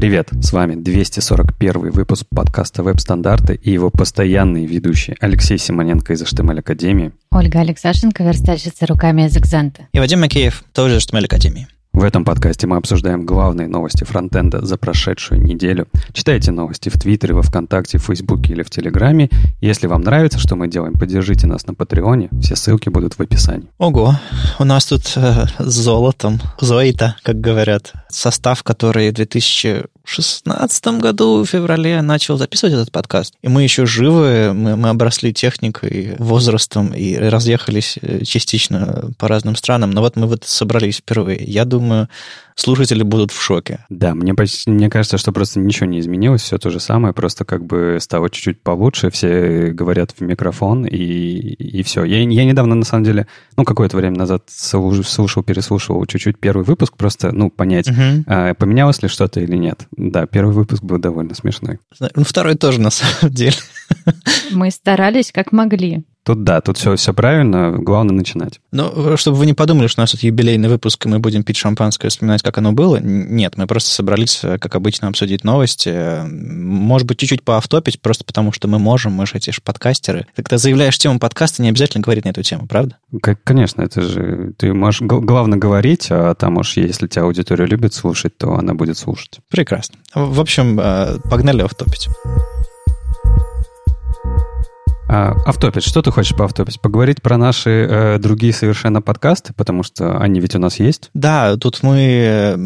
Привет, с вами 241 выпуск подкаста «Веб-стандарты» и его постоянные ведущие Алексей Симоненко из HTML Академии, Ольга Алексашенко, верстальщица руками из Экзента. И Вадим Макеев, тоже из HTML Академии. В этом подкасте мы обсуждаем главные новости фронтенда за прошедшую неделю. Читайте новости в Твиттере, во Вконтакте, в Фейсбуке или в Телеграме. Если вам нравится, что мы делаем, поддержите нас на Патреоне. Все ссылки будут в описании. Ого, у нас тут э, с золотом, зоита, как говорят, состав, который в 2016 году в феврале начал записывать этот подкаст. И мы еще живы, мы, мы обросли техникой, возрастом и разъехались э, частично по разным странам. Но вот мы вот собрались впервые. Я думаю, думаю, слушатели будут в шоке. Да, мне, почти, мне кажется, что просто ничего не изменилось, все то же самое, просто как бы стало чуть-чуть получше, все говорят в микрофон, и, и все. Я, я недавно, на самом деле, ну, какое-то время назад слушал, переслушивал чуть-чуть первый выпуск, просто, ну, понять, угу. а, поменялось ли что-то или нет. Да, первый выпуск был довольно смешной. Ну, второй тоже, на самом деле. Мы старались как могли. Тут да, тут все, все правильно, главное начинать. Ну, чтобы вы не подумали, что у нас тут юбилейный выпуск, и мы будем пить шампанское и вспоминать, как оно было. Нет, мы просто собрались, э, как обычно, обсудить новости. Может быть, чуть-чуть поофтопить, просто потому что мы можем, мы же эти же подкастеры. Когда заявляешь тему подкаста, не обязательно говорить на эту тему, правда? Конечно, это же... Ты можешь главное говорить, а там уж, если тебя аудитория любит слушать, то она будет слушать. Прекрасно. В общем, э, погнали офтопить. А, автопить, что ты хочешь поавтопить? Поговорить про наши э, другие совершенно подкасты, потому что они ведь у нас есть? Да, тут мы э,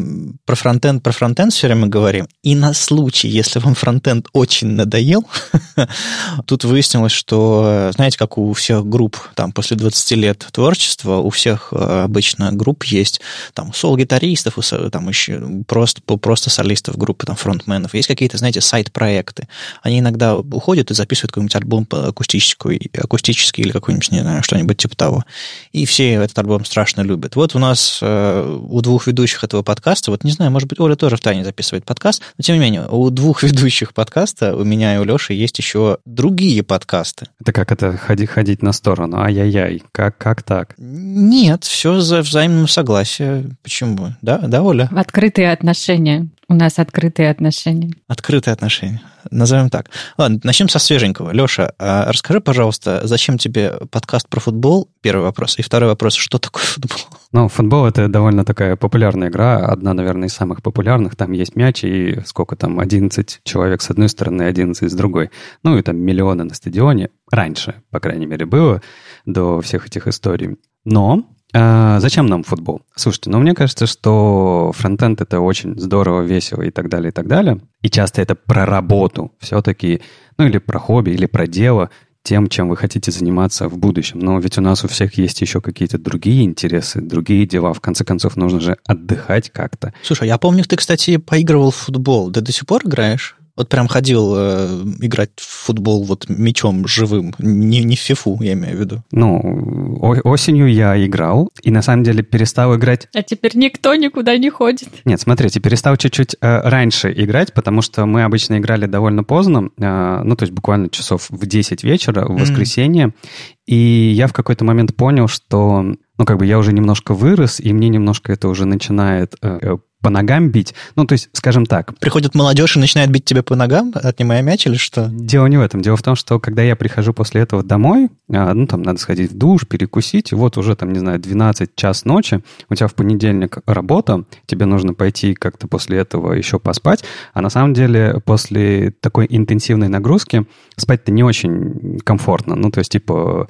про фронтенд, про фронтенд все время говорим. И на случай, если вам фронтенд очень надоел, тут выяснилось, что, знаете, как у всех групп, там, после 20 лет творчества, у всех э, обычно групп есть, там, сол-гитаристов, там, еще просто, просто солистов группы, там, фронтменов. Есть какие-то, знаете, сайт-проекты. Они иногда уходят и записывают какой-нибудь альбом акустический акустическую, акустический или какой-нибудь, не знаю, что-нибудь типа того. И все этот альбом страшно любят. Вот у нас э, у двух ведущих этого подкаста, вот не знаю, может быть, Оля тоже в тайне записывает подкаст, но тем не менее, у двух ведущих подкаста, у меня и у Леши, есть еще другие подкасты. Это как это ходить, ходить на сторону? Ай-яй-яй, как, как так? Нет, все за взаимным согласием. Почему? Да, да, Оля? В открытые отношения. У нас открытые отношения. Открытые отношения. Назовем так. Ладно, начнем со свеженького. Леша, а расскажи, пожалуйста, зачем тебе подкаст про футбол? Первый вопрос. И второй вопрос, что такое футбол? Ну, футбол — это довольно такая популярная игра. Одна, наверное, из самых популярных. Там есть мяч, и сколько там, 11 человек с одной стороны, 11 с другой. Ну, и там миллионы на стадионе. Раньше, по крайней мере, было до всех этих историй. Но а зачем нам футбол? Слушайте, ну мне кажется, что фронтенд это очень здорово, весело и так далее, и так далее. И часто это про работу все-таки, ну или про хобби, или про дело, тем, чем вы хотите заниматься в будущем. Но ведь у нас у всех есть еще какие-то другие интересы, другие дела. В конце концов, нужно же отдыхать как-то. Слушай, я помню, ты, кстати, поигрывал в футбол. Ты до сих пор играешь? Вот прям ходил э, играть в футбол вот мячом живым, не, не в фифу, я имею в виду. Ну, осенью я играл, и на самом деле перестал играть... А теперь никто никуда не ходит. Нет, смотрите, перестал чуть-чуть э, раньше играть, потому что мы обычно играли довольно поздно, э, ну, то есть буквально часов в 10 вечера, в воскресенье, mm. и я в какой-то момент понял, что, ну, как бы я уже немножко вырос, и мне немножко это уже начинает э, по ногам бить. Ну, то есть, скажем так. Приходит молодежь и начинает бить тебя по ногам, отнимая мяч или что? Дело не в этом. Дело в том, что когда я прихожу после этого домой, а, ну, там надо сходить в душ, перекусить, и вот уже там, не знаю, 12 час ночи, у тебя в понедельник работа, тебе нужно пойти как-то после этого еще поспать, а на самом деле после такой интенсивной нагрузки спать-то не очень комфортно. Ну, то есть, типа, Э,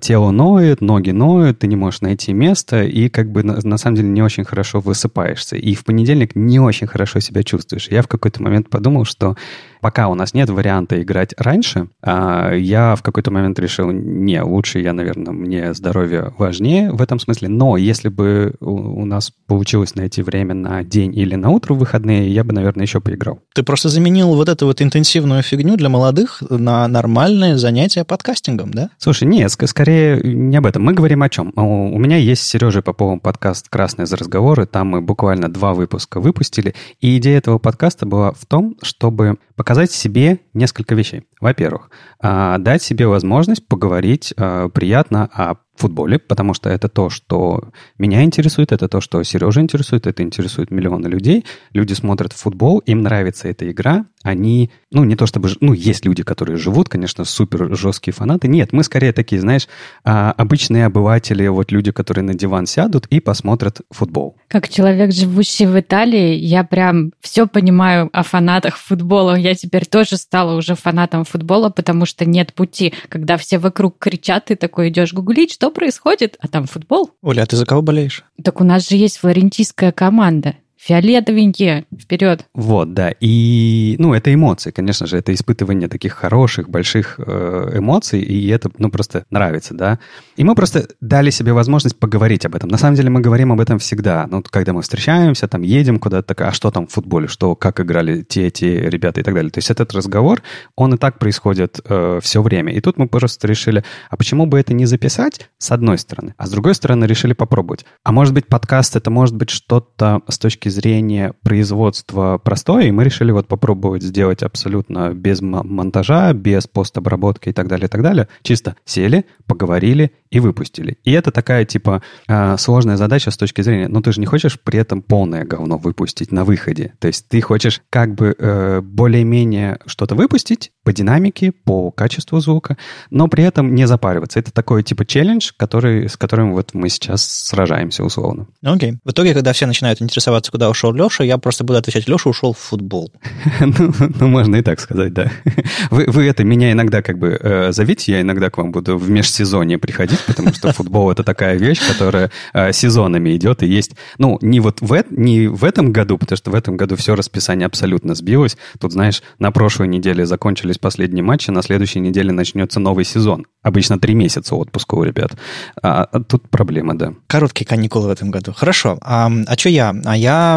тело ноет, ноги ноют, ты не можешь найти место, и как бы на, на самом деле не очень хорошо высыпаешься. И в понедельник не очень хорошо себя чувствуешь. Я в какой-то момент подумал, что пока у нас нет варианта играть раньше, а, я в какой-то момент решил, не, лучше я, наверное, мне здоровье важнее в этом смысле, но если бы у нас получилось найти время на день или на утро в выходные, я бы, наверное, еще поиграл. Ты просто заменил вот эту вот интенсивную фигню для молодых на нормальное занятие подкастингом, да? Слушай, нет, скорее не об этом. Мы говорим о чем? У меня есть с Сережей Поповым подкаст «Красные за разговоры», там мы буквально два выпуска выпустили, и идея этого подкаста была в том, чтобы показать себе несколько вещей. Во-первых, а, дать себе возможность поговорить а, приятно о футболе, потому что это то, что меня интересует, это то, что Сережа интересует, это интересует миллионы людей. Люди смотрят футбол, им нравится эта игра, они, ну, не то чтобы, ну, есть люди, которые живут, конечно, супер жесткие фанаты. Нет, мы скорее такие, знаешь, а, обычные обыватели, вот люди, которые на диван сядут и посмотрят футбол. Как человек, живущий в Италии, я прям все понимаю о фанатах футбола. Я теперь тоже стала уже фанатом футбола, потому что нет пути, когда все вокруг кричат, ты такой идешь гуглить, что происходит, а там футбол. Оля, а ты за кого болеешь? Так у нас же есть флорентийская команда. Фиолетовенькие, вперед. Вот, да. И, ну, это эмоции, конечно же, это испытывание таких хороших, больших э, эмоций, и это, ну, просто нравится, да. И мы просто дали себе возможность поговорить об этом. На самом деле мы говорим об этом всегда. Ну, когда мы встречаемся, там, едем куда-то, а что там в футболе, что, как играли те, те ребята и так далее. То есть этот разговор, он и так происходит э, все время. И тут мы просто решили, а почему бы это не записать, с одной стороны, а с другой стороны решили попробовать. А может быть, подкаст это может быть что-то с точки точки зрения производства простое, и мы решили вот попробовать сделать абсолютно без монтажа, без постобработки и так далее, и так далее. Чисто сели, поговорили и выпустили. И это такая, типа, а, сложная задача с точки зрения, ну, ты же не хочешь при этом полное говно выпустить на выходе. То есть ты хочешь как бы э, более-менее что-то выпустить по динамике, по качеству звука, но при этом не запариваться. Это такой, типа, челлендж, который, с которым вот мы сейчас сражаемся условно. Окей. Okay. В итоге, когда все начинают интересоваться, куда ушел Леша, я просто буду отвечать, Леша ушел в футбол. ну, ну, можно и так сказать, да. вы, вы это, меня иногда как бы э, зовите, я иногда к вам буду в межсезонье приходить, потому что футбол это такая вещь, которая э, сезонами идет, и есть, ну, не вот в, не в этом году, потому что в этом году все расписание абсолютно сбилось. Тут, знаешь, на прошлой неделе закончились последние матчи, на следующей неделе начнется новый сезон. Обычно три месяца отпуска у ребят. А, а тут проблема, да. Короткие каникулы в этом году. Хорошо. А, а что я? А я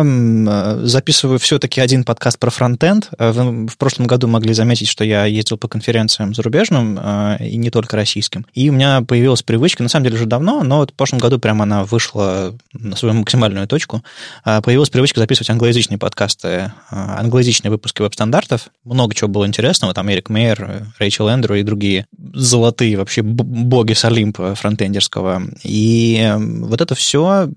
записываю все-таки один подкаст про фронтенд. Э, вы в прошлом году могли заметить, что я ездил по конференциям зарубежным, э, и не только российским. И у меня появилась привычка, на самом деле уже давно, но вот в прошлом году прямо она вышла на свою максимальную точку. Э, появилась привычка записывать англоязычные подкасты, англоязычные выпуски веб-стандартов. Много чего было интересного. Там Эрик Мейер, Рэйчел Эндрю и другие золотые вообще боги с Олимпа фронтендерского. И вот это все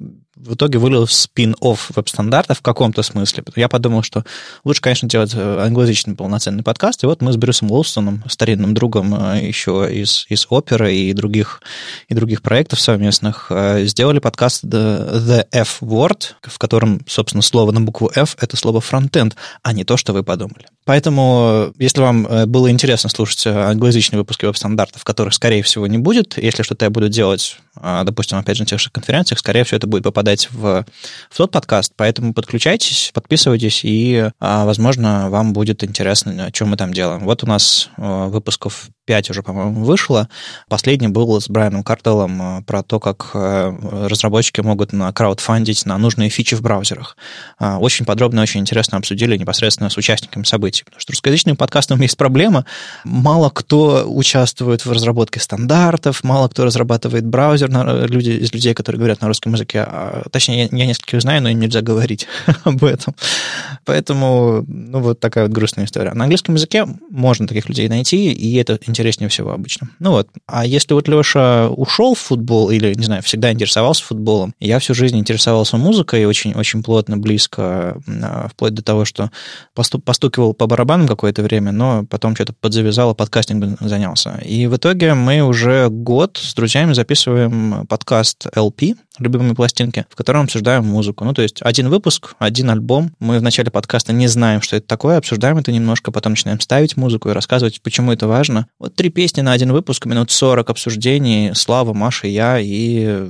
в итоге вылил в спин-офф веб-стандартов в каком-то смысле. Я подумал, что лучше, конечно, делать э, англоязычный полноценный подкаст. И вот мы с Брюсом Уолстоном, старинным другом э, еще из, из оперы и других, и других проектов совместных, э, сделали подкаст The F-Word, в котором, собственно, слово на букву F — это слово фронтенд, а не то, что вы подумали. Поэтому, если вам было интересно слушать англоязычные выпуски веб-стандартов, которых, скорее всего, не будет, если что-то я буду делать, допустим, опять же, на тех же конференциях, скорее всего, это будет попадать попадать в, в тот подкаст, поэтому подключайтесь, подписывайтесь, и, а, возможно, вам будет интересно, о чем мы там делаем. Вот у нас а, выпусков 5 уже, по-моему, вышло. Последний был с Брайаном Картеллом а, про то, как разработчики могут на краудфандить на нужные фичи в браузерах. Очень подробно, очень интересно обсудили непосредственно с участниками событий. Потому что русскоязычным подкастом есть проблема. Мало кто участвует в разработке стандартов, мало кто разрабатывает браузер, люди, из людей, которые говорят на русском языке, точнее, я, нескольких знаю, но им нельзя говорить об этом. Поэтому, ну, вот такая вот грустная история. На английском языке можно таких людей найти, и это интереснее всего обычно. Ну вот. А если вот Леша ушел в футбол, или, не знаю, всегда интересовался футболом, я всю жизнь интересовался музыкой, очень-очень плотно, близко, а, вплоть до того, что постукивал по барабанам какое-то время, но потом что-то подзавязал, подкастингом занялся. И в итоге мы уже год с друзьями записываем подкаст LP, любимые пластинки, в котором обсуждаем музыку. Ну, то есть один выпуск, один альбом. Мы в начале подкаста не знаем, что это такое, обсуждаем это немножко, потом начинаем ставить музыку и рассказывать, почему это важно. Вот три песни на один выпуск, минут 40 обсуждений. Слава, Маша, я и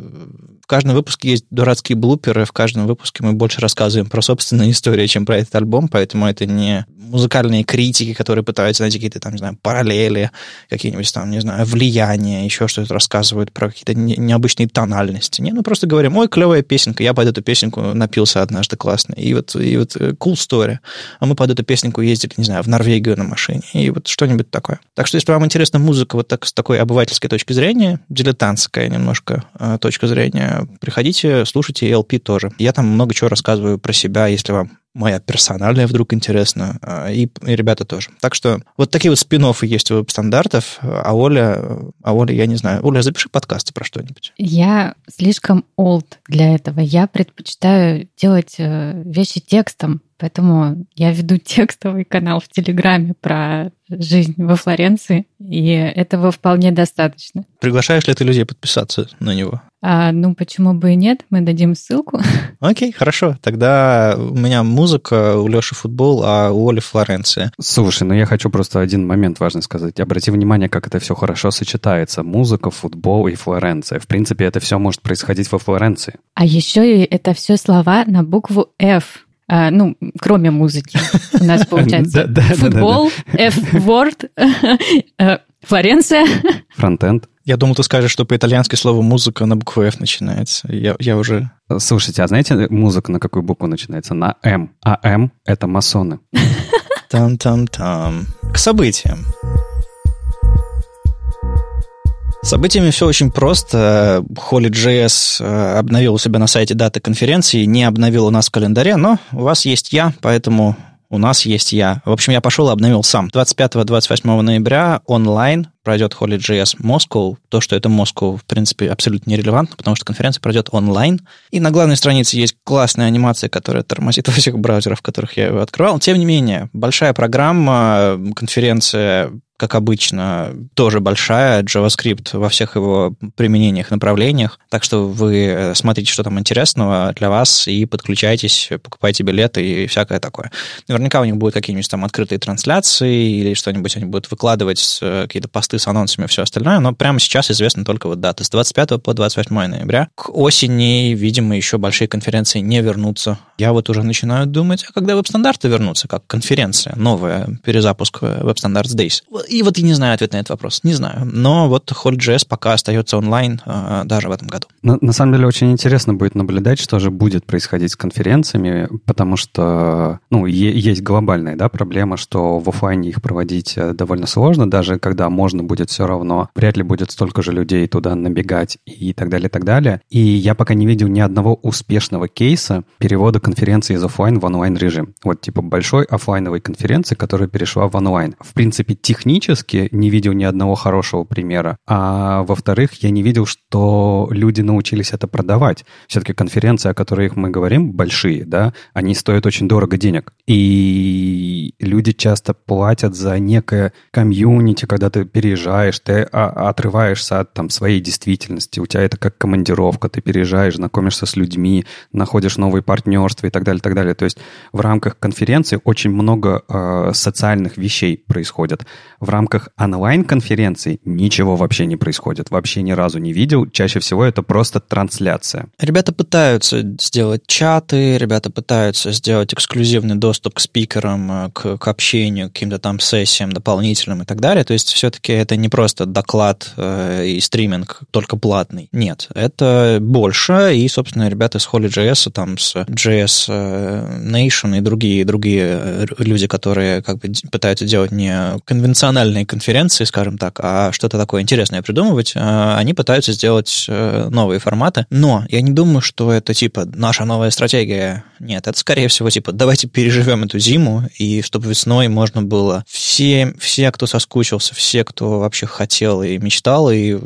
в каждом выпуске есть дурацкие блуперы, в каждом выпуске мы больше рассказываем про собственные истории, чем про этот альбом, поэтому это не музыкальные критики, которые пытаются найти какие-то там, не знаю, параллели, какие-нибудь там, не знаю, влияния, еще что-то рассказывают про какие-то необычные тональности. Не, ну просто говорим, ой, клевая песенка, я под эту песенку напился однажды классно. И вот, и вот э, cool story. А мы под эту песенку ездили, не знаю, в Норвегию на машине. И вот что-нибудь такое. Так что, если вам интересна музыка вот так, с такой обывательской точки зрения, дилетантская немножко э, точка зрения, приходите, слушайте LP тоже. Я там много чего рассказываю про себя, если вам моя персональная вдруг интересна, а, и, и ребята тоже. Так что вот такие вот спин есть у веб-стандартов, а Оля, а Оля, я не знаю, Оля, запиши подкасты про что-нибудь. Я слишком old для этого. Я предпочитаю делать э, вещи текстом, Поэтому я веду текстовый канал в Телеграме про жизнь во Флоренции, и этого вполне достаточно. Приглашаешь ли ты людей подписаться на него? А, ну, почему бы и нет? Мы дадим ссылку. Окей, хорошо. Тогда у меня музыка, у Леши футбол, а у Оли Флоренция. Слушай, ну я хочу просто один момент важный сказать. Обрати внимание, как это все хорошо сочетается. Музыка, футбол и Флоренция. В принципе, это все может происходить во Флоренции. А еще и это все слова на букву F. А, ну, кроме музыки. У нас получается футбол, F-word, э, Флоренция. Фронтенд. Я думал, ты скажешь, что по-итальянски слово «музыка» на букву «Ф» начинается. Я, я уже... Слушайте, а знаете, музыка на какую букву начинается? На «М». А «М» — это масоны. Там-там-там. К событиям. Событиями все очень просто. Holy.js э, обновил у себя на сайте даты конференции, не обновил у нас в календаре, но у вас есть я, поэтому у нас есть я. В общем, я пошел и обновил сам. 25-28 ноября онлайн пройдет Holy.js Moscow. То, что это Moscow, в принципе, абсолютно нерелевантно, потому что конференция пройдет онлайн. И на главной странице есть классная анимация, которая тормозит во всех браузерах, в которых я открывал. Тем не менее, большая программа, конференция как обычно, тоже большая, JavaScript во всех его применениях, направлениях. Так что вы э, смотрите, что там интересного для вас, и подключайтесь, покупайте билеты и всякое такое. Наверняка у них будут какие-нибудь там открытые трансляции или что-нибудь они будут выкладывать, э, какие-то посты с анонсами и все остальное, но прямо сейчас известна только вот дата с 25 по 28 ноября. К осени, видимо, еще большие конференции не вернутся. Я вот уже начинаю думать, а когда веб-стандарты вернутся, как конференция, новая, перезапуск Web Standards Days. И вот я не знаю ответ на этот вопрос, не знаю. Но вот Holy.js пока остается онлайн э, даже в этом году. На, на самом деле очень интересно будет наблюдать, что же будет происходить с конференциями, потому что ну, е- есть глобальная да, проблема, что в офлайне их проводить э, довольно сложно, даже когда можно будет все равно, вряд ли будет столько же людей туда набегать и так далее, и так далее. И я пока не видел ни одного успешного кейса перевода конференции из офлайн в онлайн режим. Вот типа большой офлайновой конференции, которая перешла в онлайн. В принципе, технически не видел ни одного хорошего примера. А во-вторых, я не видел, что люди научились это продавать. Все-таки конференции, о которых мы говорим, большие, да, они стоят очень дорого денег. И люди часто платят за некое комьюнити, когда ты переезжаешь, ты а, отрываешься от там, своей действительности, у тебя это как командировка, ты переезжаешь, знакомишься с людьми, находишь новые партнерства и так далее, так далее. То есть в рамках конференции очень много э, социальных вещей происходит. В рамках онлайн-конференции ничего вообще не происходит, вообще ни разу не видел. Чаще всего это просто трансляция. Ребята пытаются сделать чаты, ребята пытаются сделать эксклюзивный доступ к спикерам, э, к, к общению, к каким-то там сессиям дополнительным и так далее. То есть все-таки это не просто доклад э, и стриминг только платный. Нет, это больше, и, собственно, ребята с Holy.js, там, с JS э, Nation и другие, другие э, люди, которые как бы пытаются делать не конвенциональные конференции, скажем так, а что-то такое интересное придумывать, они пытаются сделать новые форматы. Но я не думаю, что это типа наша новая стратегия. Нет, это скорее всего типа давайте переживем эту зиму, и чтобы весной можно было все, все, кто соскучился, все, кто вообще хотел и мечтал, и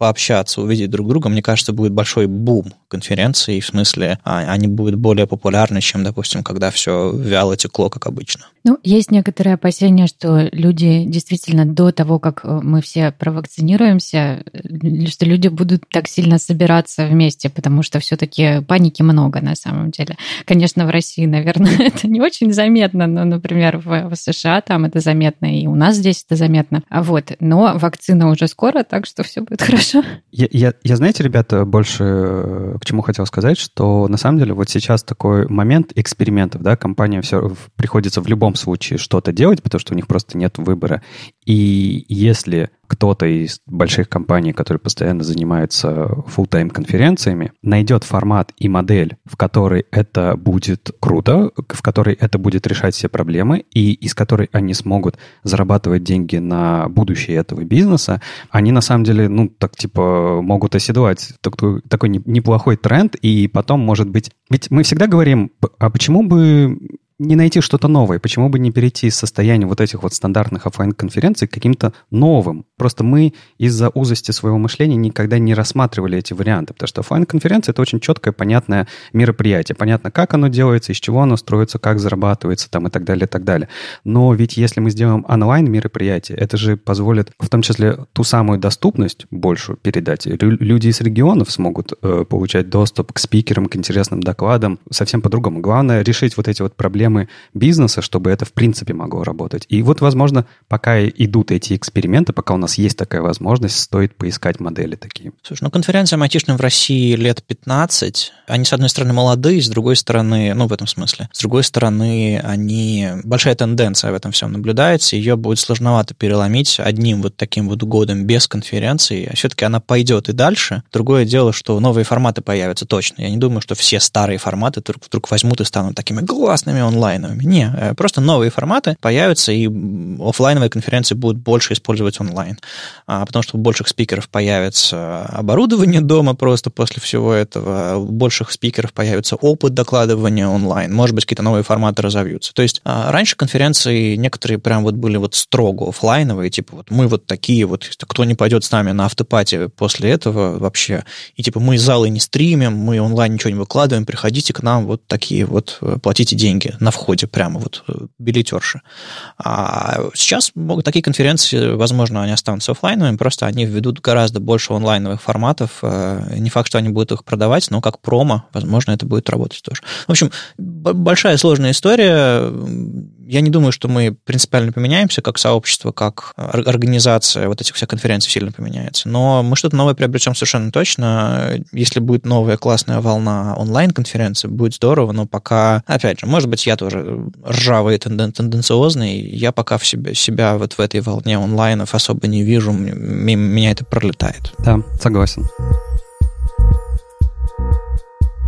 пообщаться, увидеть друг друга, мне кажется, будет большой бум конференции, в смысле, а, они будут более популярны, чем, допустим, когда все вяло текло, как обычно. Ну, есть некоторые опасения, что люди действительно до того, как э, мы все провакцинируемся, э, что люди будут так сильно собираться вместе, потому что все-таки паники много на самом деле. Конечно, в России, наверное, это не очень заметно, но, например, в, в США там это заметно, и у нас здесь это заметно. А вот, но вакцина уже скоро, так что все будет хорошо. Я, я, я, знаете, ребята, больше э, к чему хотел сказать, что на самом деле вот сейчас такой момент экспериментов, да, компания все приходится в любом случае что-то делать, потому что у них просто нет выбора. И если кто-то из больших компаний, которые постоянно занимаются full-time конференциями, найдет формат и модель, в которой это будет круто, в которой это будет решать все проблемы, и из которой они смогут зарабатывать деньги на будущее этого бизнеса, они на самом деле, ну, так типа, могут оседлать такой, такой неплохой тренд, и потом, может быть... Ведь мы всегда говорим, а почему бы не найти что-то новое? Почему бы не перейти из состояния вот этих вот стандартных офлайн конференций к каким-то новым? Просто мы из-за узости своего мышления никогда не рассматривали эти варианты, потому что офлайн конференция это очень четкое, понятное мероприятие. Понятно, как оно делается, из чего оно строится, как зарабатывается там и так далее, и так далее. Но ведь если мы сделаем онлайн-мероприятие, это же позволит в том числе ту самую доступность большую передать. Люди из регионов смогут э, получать доступ к спикерам, к интересным докладам совсем по-другому. Главное решить вот эти вот проблемы бизнеса, чтобы это в принципе могло работать. И вот, возможно, пока идут эти эксперименты, пока у нас есть такая возможность, стоит поискать модели такие. Слушай, ну конференциям айтишным в России лет 15. Они, с одной стороны, молодые, с другой стороны, ну, в этом смысле, с другой стороны, они... Большая тенденция в этом всем наблюдается, ее будет сложновато переломить одним вот таким вот годом без конференции. А все-таки она пойдет и дальше. Другое дело, что новые форматы появятся точно. Я не думаю, что все старые форматы вдруг, вдруг возьмут и станут такими классными онлайновыми. Не, э, просто новые форматы появятся, и офлайновые конференции будут больше использовать онлайн. А, потому что у больших спикеров появится оборудование дома просто после всего этого, у больших спикеров появится опыт докладывания онлайн, может быть, какие-то новые форматы разовьются. То есть а, раньше конференции некоторые прям вот были вот строго офлайновые, типа вот мы вот такие вот, кто не пойдет с нами на автопати после этого вообще, и типа мы залы не стримим, мы онлайн ничего не выкладываем, приходите к нам вот такие вот, э, платите деньги на входе прямо вот э, билетерши. А сейчас могут такие конференции, возможно, они останутся офлайновыми, просто они введут гораздо больше онлайновых форматов. Э, не факт, что они будут их продавать, но как промо, возможно, это будет работать тоже. В общем, большая сложная история я не думаю, что мы принципиально поменяемся как сообщество, как организация вот этих всех конференций сильно поменяется. Но мы что-то новое приобретем совершенно точно. Если будет новая классная волна онлайн-конференции, будет здорово, но пока, опять же, может быть, я тоже ржавый и тенденциозный, я пока в себя, себя вот в этой волне онлайнов особо не вижу, меня это пролетает. Да, согласен.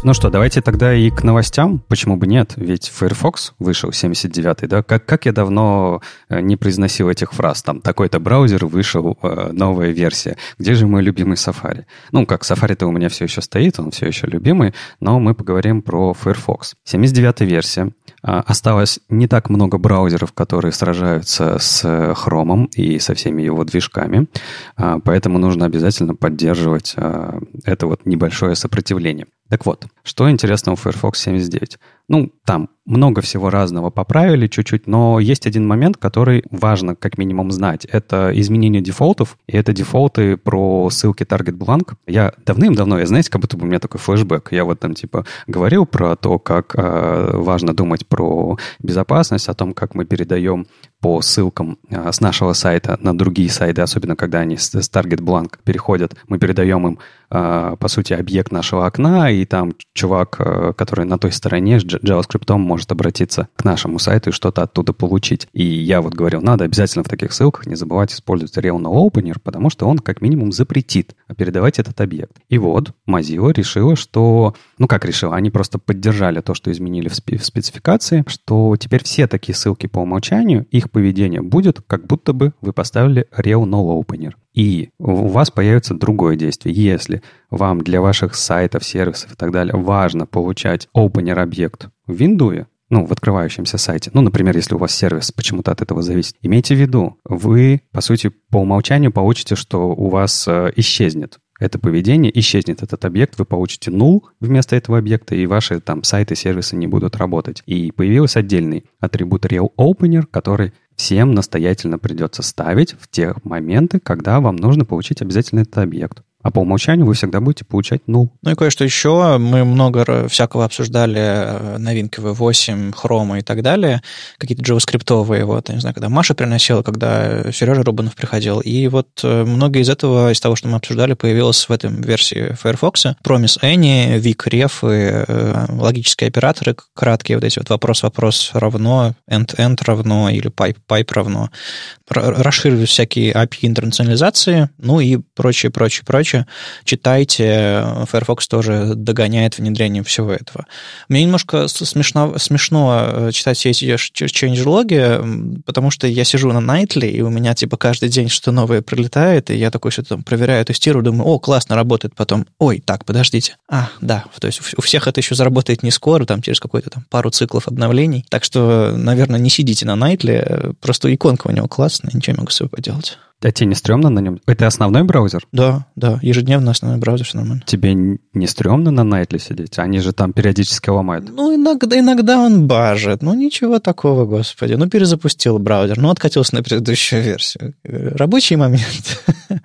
Ну что, давайте тогда и к новостям. Почему бы нет? Ведь Firefox вышел 79-й, да? Как, как я давно э, не произносил этих фраз. Там такой-то браузер вышел, э, новая версия. Где же мой любимый Safari? Ну, как Safari-то у меня все еще стоит, он все еще любимый, но мы поговорим про Firefox. 79-я версия. А, осталось не так много браузеров, которые сражаются с Chrome и со всеми его движками, а, поэтому нужно обязательно поддерживать а, это вот небольшое сопротивление. Так вот, что интересного в Firefox 79? Ну, там много всего разного поправили чуть-чуть, но есть один момент, который важно как минимум знать. Это изменение дефолтов, и это дефолты про ссылки Target Blank. Я давным-давно, я знаете, как будто бы у меня такой флешбэк. Я вот там типа говорил про то, как э, важно думать про безопасность, о том, как мы передаем по ссылкам э, с нашего сайта на другие сайты, особенно когда они с, Target Blank переходят, мы передаем им, э, по сути, объект нашего окна, и там чувак, э, который на той стороне с JavaScript может обратиться к нашему сайту и что-то оттуда получить. И я вот говорил, надо обязательно в таких ссылках не забывать использовать Real No Opener, потому что он как минимум запретит передавать этот объект. И вот Mozilla решила, что... Ну, как решила? Они просто поддержали то, что изменили в спецификации, что теперь все такие ссылки по умолчанию, их поведение будет, как будто бы вы поставили Real No Opener. И у вас появится другое действие. Если вам для ваших сайтов, сервисов и так далее важно получать opener объект в Windows, ну, в открывающемся сайте, ну, например, если у вас сервис почему-то от этого зависит, имейте в виду, вы, по сути, по умолчанию получите, что у вас э, исчезнет это поведение, исчезнет этот объект, вы получите null вместо этого объекта, и ваши там сайты, сервисы не будут работать. И появился отдельный атрибут RealOpener, который всем настоятельно придется ставить в те моменты, когда вам нужно получить обязательно этот объект. А по умолчанию вы всегда будете получать null. Ну и кое-что еще. Мы много всякого обсуждали э, новинки V8, Chrome и так далее. Какие-то JavaScript-овые. Вот, я не знаю, когда Маша приносила, когда Сережа Рубанов приходил. И вот э, многое из этого, из того, что мы обсуждали, появилось в этом версии Firefox. Promise Any, Vic, Ref, и, э, логические операторы краткие, вот эти вот вопрос-вопрос равно, end-end равно или pipe, pipe равно. Расширились всякие API интернационализации, ну и прочее, прочее, прочее. Читайте, Firefox тоже догоняет внедрение всего этого. Мне немножко смешно, смешно э, читать все эти change-логи, потому что я сижу на Nightly, и у меня типа каждый день что-то новое прилетает, и я такой что-то там проверяю, тестирую, думаю, о, классно, работает, потом, ой, так, подождите. А, да, то есть у всех это еще заработает не скоро, там через какой-то там пару циклов обновлений. Так что, наверное, не сидите на Nightly, просто иконка у него классная, ничего не могу с собой поделать. А тебе не стрёмно на нем? Это основной браузер? Да, да, ежедневно основной браузер, все нормально. Тебе не стрёмно на Nightly сидеть? Они же там периодически ломают. Ну, иногда, иногда он бажет. Ну, ничего такого, господи. Ну, перезапустил браузер, ну, откатился на предыдущую версию. Рабочий момент.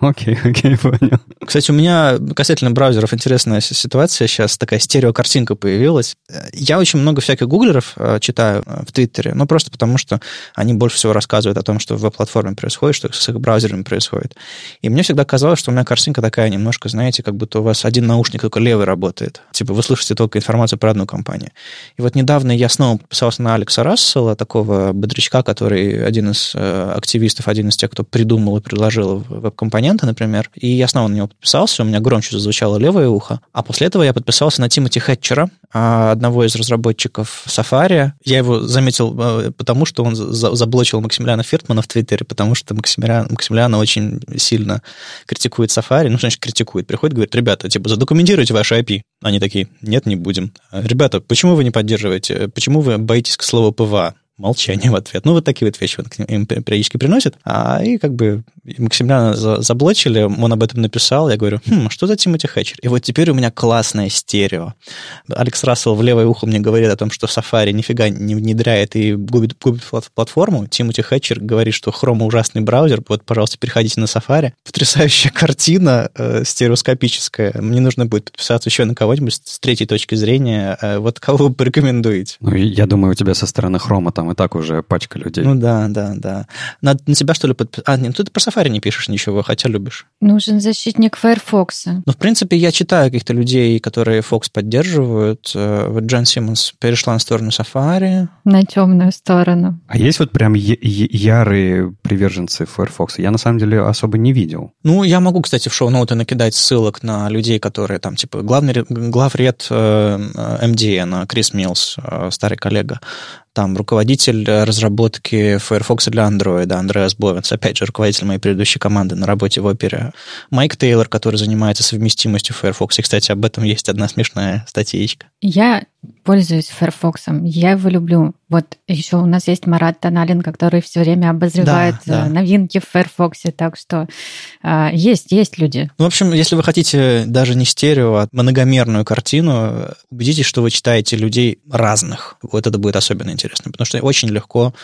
Окей, окей, понял. Кстати, у меня касательно браузеров интересная ситуация. Сейчас такая стереокартинка появилась. Я очень много всяких гуглеров э, читаю э, в Твиттере, ну, просто потому что они больше всего рассказывают о том, что в веб-платформе происходит, что с их браузерами происходит. И мне всегда казалось, что у меня картинка такая немножко, знаете, как будто у вас один наушник только левый работает. Типа вы слышите только информацию про одну компанию. И вот недавно я снова подписался на Алекса Рассела, такого бодрячка, который один из э, активистов, один из тех, кто придумал и предложил веб-компоненты, например. И я снова на него подписался, у меня громче зазвучало левое ухо. А после этого я подписался на Тимоти Хэтчера, а, одного из разработчиков Safari. Я его заметил э, потому, что он заблочил Максимилиана Фиртмана в Твиттере, потому что Максимилиан, Максимилиана очень сильно критикует Safari. Ну, значит, критикует. Приходит, говорит, ребята, типа, задокументируйте ваши API. Они такие, нет, не будем. Ребята, почему вы не поддерживаете? Почему вы боитесь к слову PWA? Молчание в ответ. Ну, вот такие вот вещи он им периодически приносит. А, и как бы Максимилиана заблочили, он об этом написал, я говорю, хм, что за Тимоти Хэтчер? И вот теперь у меня классное стерео. Алекс Рассел в левое ухо мне говорит о том, что Safari нифига не внедряет и губит, губит платформу. Тимоти Хэтчер говорит, что Chrome ужасный браузер, вот, пожалуйста, переходите на Safari. Потрясающая картина э, стереоскопическая. Мне нужно будет подписаться еще на кого-нибудь с третьей точки зрения. Э, вот кого вы порекомендуете? Ну, я думаю, у тебя со стороны Chrome там и так уже пачка людей. Ну да, да, да. Надо на тебя, что ли, подписаться? А, нет, ну ты про Safari не пишешь ничего, хотя любишь. Нужен защитник Firefox. Ну, в принципе, я читаю каких-то людей, которые Fox поддерживают. Э, вот Джен Симмонс перешла на сторону Safari. На темную сторону. А есть вот прям ярые приверженцы Firefox? Я, на самом деле, особо не видел. Ну, я могу, кстати, в шоу-ноуты накидать ссылок на людей, которые там, типа, главный, главред э, MDN, Крис Милс, э, старый коллега, там руководитель разработки Firefox для Android, Андреас Бовенс, опять же, руководитель моей предыдущей команды на работе в Опере. Майк Тейлор, который занимается совместимостью Firefox. И, кстати, об этом есть одна смешная статьечка. Я пользуюсь Firefox. Я его люблю. Вот еще у нас есть Марат Тоналин, который все время обозревает да, да. новинки в Firefox, так что э, есть, есть люди. Ну, в общем, если вы хотите даже не стерео, а многомерную картину, убедитесь, что вы читаете людей разных. Вот это будет особенно интересно, потому что очень легко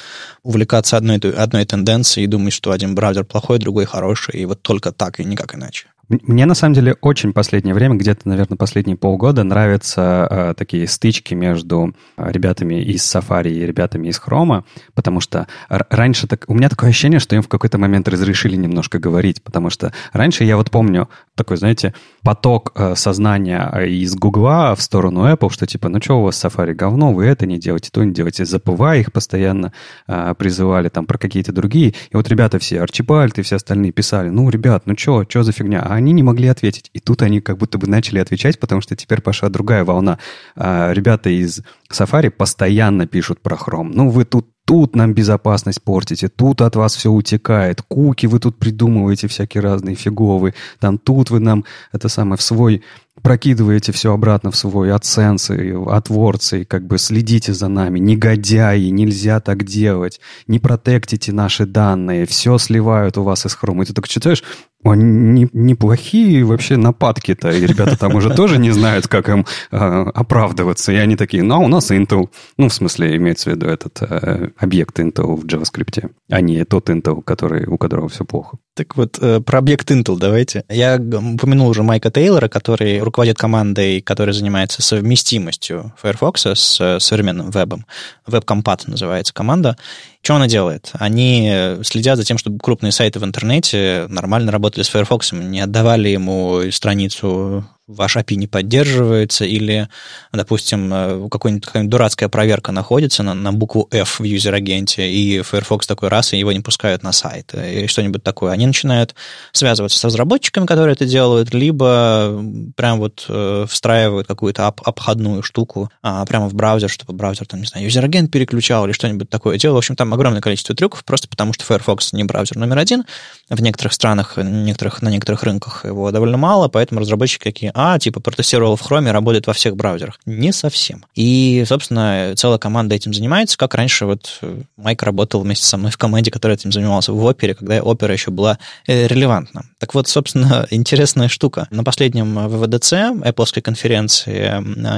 увлекаться одной, одной тенденцией и думать, что один браузер плохой, другой хороший, и вот только так и никак иначе. Мне на самом деле очень последнее время, где-то, наверное, последние полгода, нравятся э, такие стычки между э, ребятами из Safari и ребятами из Chrome, потому что раньше так, у меня такое ощущение, что им в какой-то момент разрешили немножко говорить, потому что раньше я вот помню такой, знаете, поток э, сознания э, из Гугла в сторону Apple, что типа, ну что у вас Safari говно, вы это не делаете, то не делаете, запывая их постоянно э, призывали там про какие-то другие, и вот ребята все, Арчибальд и все остальные писали, ну, ребят, ну что, что за фигня, а они не могли ответить. И тут они как будто бы начали отвечать, потому что теперь пошла другая волна. А, ребята из Safari постоянно пишут про Chrome. Ну, вы тут тут нам безопасность портите, тут от вас все утекает, куки вы тут придумываете всякие разные фиговые, там тут вы нам это самое в свой прокидываете все обратно в свой AdSense, AdWords, и как бы следите за нами, негодяи, нельзя так делать, не протектите наши данные, все сливают у вас из хрома. И ты так читаешь, они неплохие вообще нападки-то, и ребята там уже тоже не знают, как им э, оправдываться, и они такие, ну, а у нас Intel, ну, в смысле, имеется в виду этот э, объект Intel в JavaScript, а не тот Intel, который, у которого все плохо. Так вот, э, про объект Intel давайте. Я упомянул уже Майка Тейлора, который руководит командой, которая занимается совместимостью Firefox с э, современным вебом. WebCompat называется команда. Что она делает? Они э, следят за тем, чтобы крупные сайты в интернете нормально работали с Firefox, не отдавали ему страницу ваш API не поддерживается, или, допустим, э, какая-нибудь дурацкая проверка находится на, на букву F в юзер-агенте, и Firefox такой раз, и его не пускают на сайт, или что-нибудь такое. Они начинают связываться с разработчиками, которые это делают, либо прям вот э, встраивают какую-то об, обходную штуку а, прямо в браузер, чтобы браузер, там, не знаю, user agent переключал или что-нибудь такое делал. В общем, там огромное количество трюков, просто потому что Firefox не браузер номер один. В некоторых странах, некоторых, на некоторых рынках его довольно мало, поэтому разработчики какие, а, типа, протестировал в Chrome, работает во всех браузерах. Не совсем. И, собственно, целая команда этим занимается, как раньше вот э, Майк работал вместе со мной в команде, которая этим занимался в Опере, когда Опера еще была э, релевантна. Так вот, собственно, интересная штука. На последнем WWDC, Apple конференции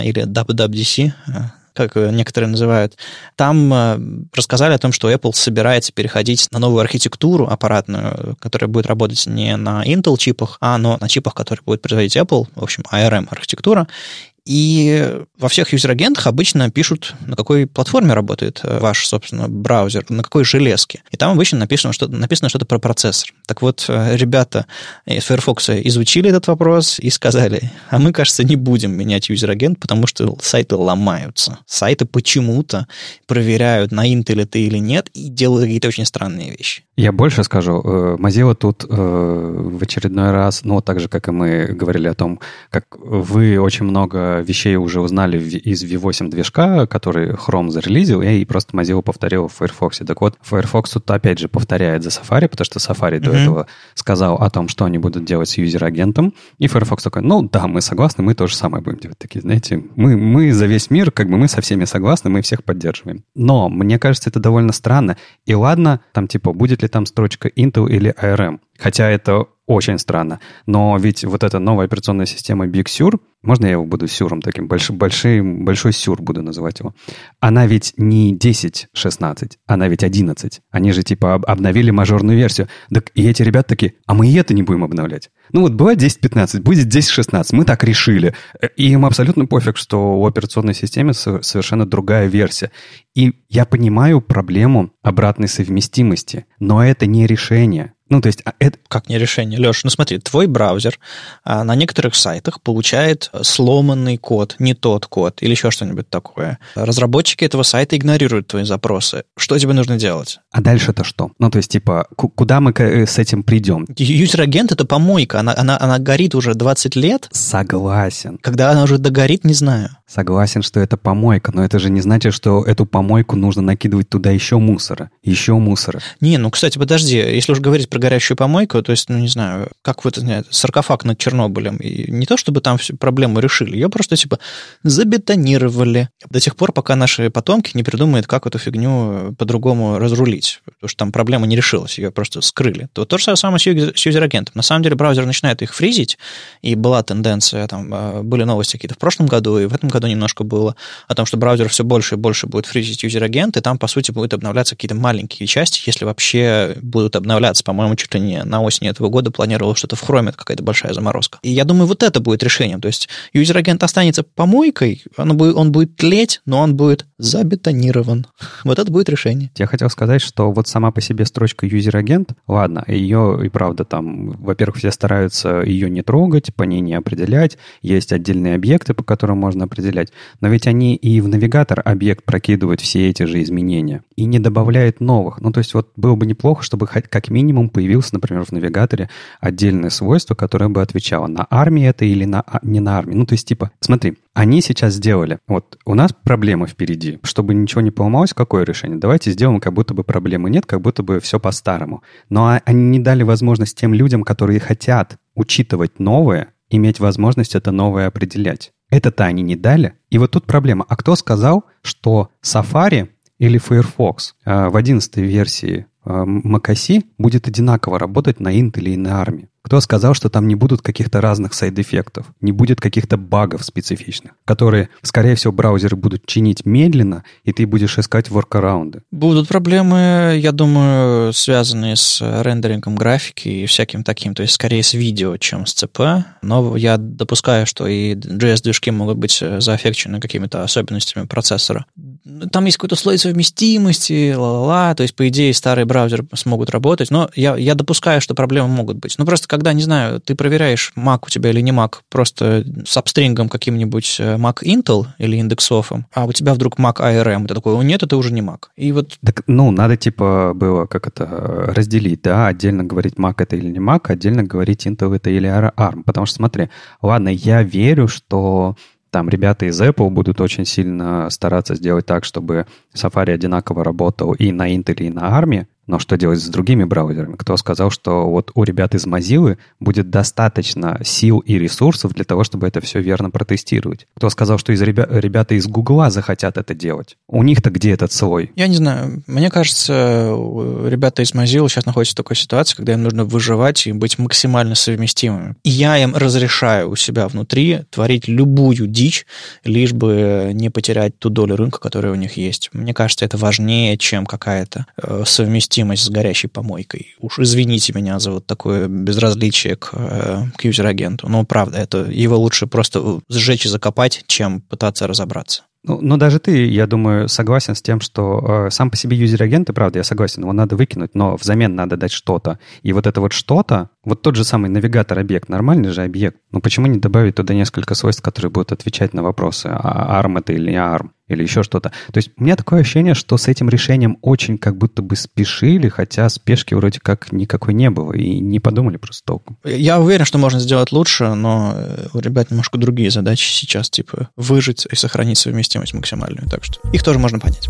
или WWDC, как некоторые называют, там э, рассказали о том, что Apple собирается переходить на новую архитектуру аппаратную, которая будет работать не на Intel чипах, а но на чипах, которые будет производить Apple, в общем, ARM архитектура, и во всех юзер-агентах обычно пишут, на какой платформе работает э, ваш, собственно, браузер, на какой железке. И там обычно написано что-то, написано что-то про процессор. Так вот, э, ребята из Firefox изучили этот вопрос и сказали, а мы, кажется, не будем менять юзер-агент, потому что сайты ломаются. Сайты почему-то проверяют, на Intel ты или нет, и делают какие-то очень странные вещи. Я больше скажу. Э, Mozilla тут в очередной раз, ну, так же, как и мы говорили о том, как вы очень много вещей уже узнали из V8 движка, который Chrome зарелизил, и просто Mozilla повторил в Firefox. Так вот, Firefox тут опять же повторяет за Safari, потому что Safari mm-hmm. до этого сказал о том, что они будут делать с юзер-агентом, и Firefox такой, ну да, мы согласны, мы то же самое будем делать. Такие, знаете, мы, мы за весь мир, как бы мы со всеми согласны, мы всех поддерживаем. Но мне кажется, это довольно странно. И ладно, там типа, будет ли там строчка Intel или ARM? Хотя это очень странно. Но ведь вот эта новая операционная система Big Sur, можно я его буду сюром таким, больш, большой, большой сюр буду называть его, она ведь не 10.16, она ведь 11. Они же типа обновили мажорную версию. Так и эти ребята такие, а мы и это не будем обновлять. Ну вот бывает 10.15, будет 10.16, мы так решили. И им абсолютно пофиг, что у операционной системы совершенно другая версия. И я понимаю проблему обратной совместимости, но это не решение. Ну, то есть, а это как не решение. Леш, ну смотри, твой браузер а, на некоторых сайтах получает сломанный код, не тот код или еще что-нибудь такое. Разработчики этого сайта игнорируют твои запросы. Что тебе нужно делать? А дальше-то что? Ну, то есть, типа, куда мы э, с этим придем? Юзер-агент — это помойка. Она, она, она горит уже 20 лет. Согласен. Когда она уже догорит, не знаю. Согласен, что это помойка, но это же не значит, что эту помойку нужно накидывать туда еще мусора, еще мусора. Не, ну, кстати, подожди, если уж говорить про горящую помойку, то есть, ну, не знаю, как вот нет, саркофаг над Чернобылем, и не то, чтобы там всю проблему решили, ее просто, типа, забетонировали до тех пор, пока наши потомки не придумают, как эту фигню по-другому разрулить, потому что там проблема не решилась, ее просто скрыли. То, то же самое с user agent'ом. На самом деле браузер начинает их фризить, и была тенденция, там, а, были новости какие-то в прошлом году, и в этом году немножко было, о том, что браузер все больше и больше будет фризить user agent, и там, по сути, будут обновляться какие-то маленькие части, если вообще будут обновляться. По-моему, чуть ли не на осень этого года планировал что-то в хроме, какая-то большая заморозка. И я думаю, вот это будет решением. То есть user agent останется помойкой, он будет, он будет тлеть, но он будет забетонирован. Вот это будет решение. Я хотел сказать, что вот сама по себе строчка user agent, ладно, ее и правда там, во-первых, все стараются ее не трогать, по ней не определять, есть отдельные объекты, по которым можно определять, но ведь они и в навигатор объект прокидывают все эти же изменения и не добавляют новых. Ну, то есть вот было бы неплохо, чтобы как минимум появился, например, в навигаторе отдельное свойство, которое бы отвечало на армии это или на, а, не на армии. Ну, то есть, типа, смотри, они сейчас сделали, вот у нас проблема впереди, чтобы ничего не поломалось, какое решение? Давайте сделаем, как будто бы проблемы нет, как будто бы все по-старому. Но а, они не дали возможность тем людям, которые хотят учитывать новое, иметь возможность это новое определять. Это-то они не дали. И вот тут проблема. А кто сказал, что Safari или Firefox э, в 11 версии э, macOS будет одинаково работать на Intel и на ARM? Кто сказал, что там не будут каких-то разных сайд-эффектов, не будет каких-то багов специфичных, которые, скорее всего, браузеры будут чинить медленно, и ты будешь искать воркараунды? Будут проблемы, я думаю, связанные с рендерингом графики и всяким таким, то есть скорее с видео, чем с ЦП, но я допускаю, что и JS-движки могут быть заэффекчены какими-то особенностями процессора. там есть какой-то слой совместимости, ла-ла-ла, то есть, по идее, старые браузеры смогут работать, но я, я допускаю, что проблемы могут быть. Ну, просто когда, не знаю, ты проверяешь, Mac у тебя или не Mac, просто с апстрингом каким-нибудь э, Mac Intel или индексофом, а у тебя вдруг Mac ARM, ты такой, нет, это уже не Mac. И вот... Так, ну, надо, типа, было как это разделить, да, отдельно говорить Mac это или не Mac, отдельно говорить Intel это или ARM, потому что, смотри, ладно, я верю, что там ребята из Apple будут очень сильно стараться сделать так, чтобы Safari одинаково работал и на Intel, и на ARM, но что делать с другими браузерами? Кто сказал, что вот у ребят из Mozilla будет достаточно сил и ресурсов для того, чтобы это все верно протестировать? Кто сказал, что из ребя- ребята из Гугла захотят это делать? У них-то где этот слой? Я не знаю. Мне кажется, ребята из Mozilla сейчас находятся в такой ситуации, когда им нужно выживать и быть максимально совместимыми. И я им разрешаю у себя внутри творить любую дичь, лишь бы не потерять ту долю рынка, которая у них есть. Мне кажется, это важнее, чем какая-то э, совместимость совместимость с горящей помойкой. Уж извините меня за вот такое безразличие к, э, к user agent'у. Но правда, это его лучше просто сжечь и закопать, чем пытаться разобраться. Ну, но даже ты, я думаю, согласен с тем, что э, сам по себе user agent, и правда, я согласен, его надо выкинуть, но взамен надо дать что-то. И вот это вот что-то, вот тот же самый navigator-объект, нормальный же объект, ну почему не добавить туда несколько свойств, которые будут отвечать на вопросы, а ARM это или не ARM? или еще что-то. То есть у меня такое ощущение, что с этим решением очень как будто бы спешили, хотя спешки вроде как никакой не было, и не подумали просто толком. Я уверен, что можно сделать лучше, но э, у ребят немножко другие задачи сейчас, типа выжить и сохранить совместимость максимальную, так что их тоже можно понять.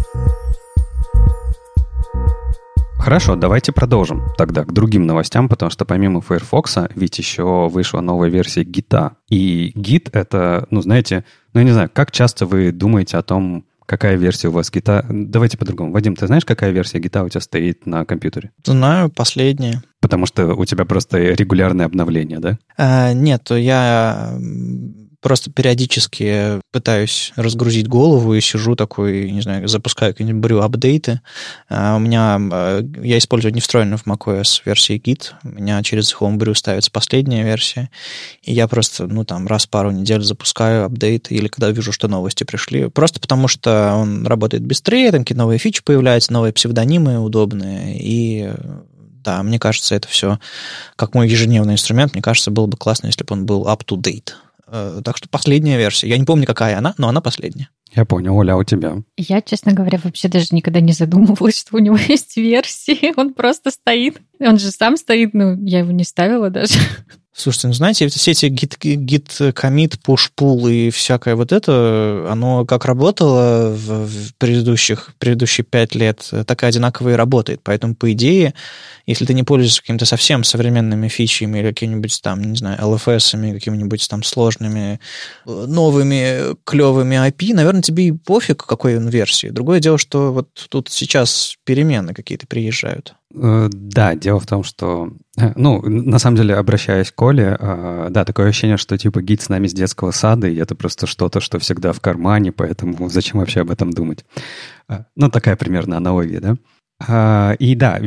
Хорошо, давайте продолжим тогда к другим новостям, потому что помимо Firefox ведь еще вышла новая версия Git. И Git — это, ну, знаете, ну, я не знаю, как часто вы думаете о том, какая версия у вас гита? Давайте по-другому. Вадим, ты знаешь, какая версия гита у тебя стоит на компьютере? Знаю, последняя. Потому что у тебя просто регулярное обновление, да? А, нет, я просто периодически пытаюсь разгрузить голову и сижу такой, не знаю, запускаю какие-нибудь брю апдейты. У меня, а, я использую не встроенную в macOS версии Git, у меня через Homebrew ставится последняя версия, и я просто, ну, там, раз в пару недель запускаю апдейт, или когда вижу, что новости пришли, просто потому что он работает быстрее, там какие-то новые фичи появляются, новые псевдонимы удобные, и да, мне кажется, это все как мой ежедневный инструмент. Мне кажется, было бы классно, если бы он был up-to-date. Э, так что последняя версия. Я не помню, какая она, но она последняя. Я понял, Оля, а у тебя? Я, честно говоря, вообще даже никогда не задумывалась, что у него есть версии. Он просто стоит. Он же сам стоит, ну, я его не ставила даже. Слушайте, ну знаете, все эти git, git commit, push pull и всякое вот это, оно как работало в, в предыдущих, предыдущие пять лет, так и одинаково и работает. Поэтому, по идее, если ты не пользуешься какими-то совсем современными фичами или какими-нибудь там, не знаю, LFS, какими-нибудь там сложными, новыми, клевыми API, наверное, тебе и пофиг, какой он версии. Другое дело, что вот тут сейчас перемены какие-то приезжают. Э, да, дело в том, что, э, ну, на самом деле, обращаясь к Коле, э, да, такое ощущение, что типа гид с нами с детского сада, и это просто что-то, что всегда в кармане, поэтому зачем вообще об этом думать? Ну, такая примерно аналогия, да? И да,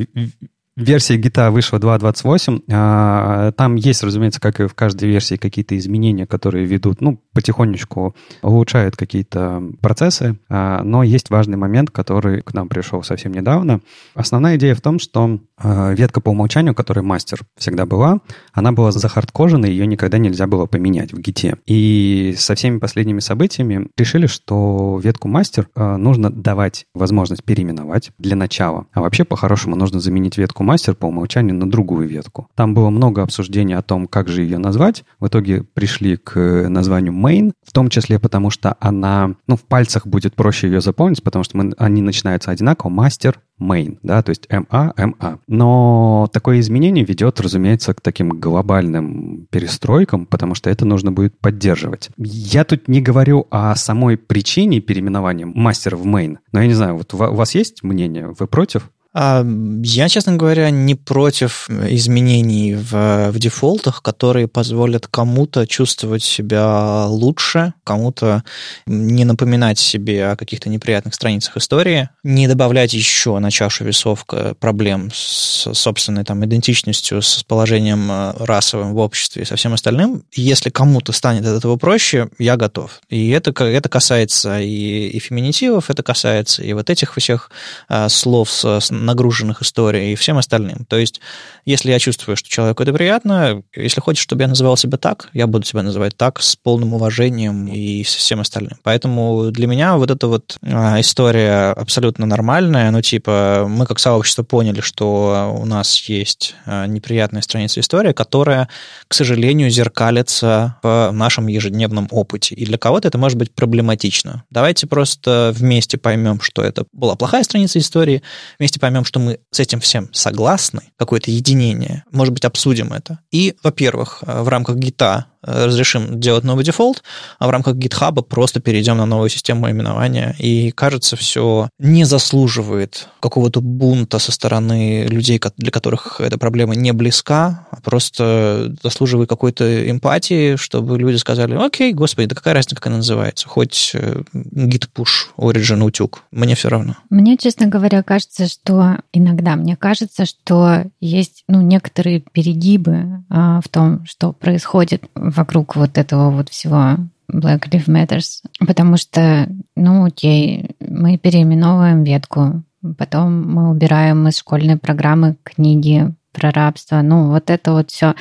Версия гита вышла 2.28. А, там есть, разумеется, как и в каждой версии, какие-то изменения, которые ведут, ну, потихонечку улучшают какие-то процессы. А, но есть важный момент, который к нам пришел совсем недавно. Основная идея в том, что а, ветка по умолчанию, которая мастер всегда была, она была захардкожена, ее никогда нельзя было поменять в гите. И со всеми последними событиями решили, что ветку мастер нужно давать возможность переименовать для начала. А вообще, по-хорошему, нужно заменить ветку мастер по умолчанию на другую ветку. Там было много обсуждений о том, как же ее назвать. В итоге пришли к названию main, в том числе потому, что она, ну, в пальцах будет проще ее запомнить, потому что мы, они начинаются одинаково, мастер, main, да, то есть MA, MA. Но такое изменение ведет, разумеется, к таким глобальным перестройкам, потому что это нужно будет поддерживать. Я тут не говорю о самой причине переименования мастера в main, но я не знаю, вот у вас есть мнение, вы против? Я, честно говоря, не против изменений в, в дефолтах, которые позволят кому-то чувствовать себя лучше, кому-то не напоминать себе о каких-то неприятных страницах истории, не добавлять еще на чашу весов проблем с собственной там, идентичностью, с положением э, расовым в обществе и со всем остальным. Если кому-то станет от этого проще, я готов. И это, это касается и, и феминитивов, это касается и вот этих всех а, слов с нагруженных историей и всем остальным. То есть, если я чувствую, что человеку это приятно, если хочешь, чтобы я называл себя так, я буду себя называть так с полным уважением и всем остальным. Поэтому для меня вот эта вот а, история абсолютно нормальная. Ну, типа, мы как сообщество поняли, что у нас есть а, неприятная страница истории, которая, к сожалению, зеркалится в нашем ежедневном опыте. И для кого-то это может быть проблематично. Давайте просто вместе поймем, что это была плохая страница истории, вместе поймем, что мы с этим всем согласны, какое-то единение, может быть, обсудим это. И, во-первых, в рамках гита Э, разрешим делать новый дефолт, а в рамках GitHub просто перейдем на новую систему именования. И, кажется, все не заслуживает какого-то бунта со стороны людей, для которых эта проблема не близка, а просто заслуживает какой-то эмпатии, чтобы люди сказали, окей, господи, да какая разница, как она называется, хоть э, git push origin утюг, мне все равно. Мне, честно говоря, кажется, что иногда мне кажется, что есть ну, некоторые перегибы а, в том, что происходит вокруг вот этого вот всего Black Lives Matters, потому что, ну, окей, мы переименовываем ветку, потом мы убираем из школьной программы книги про рабство. Ну, вот это вот все.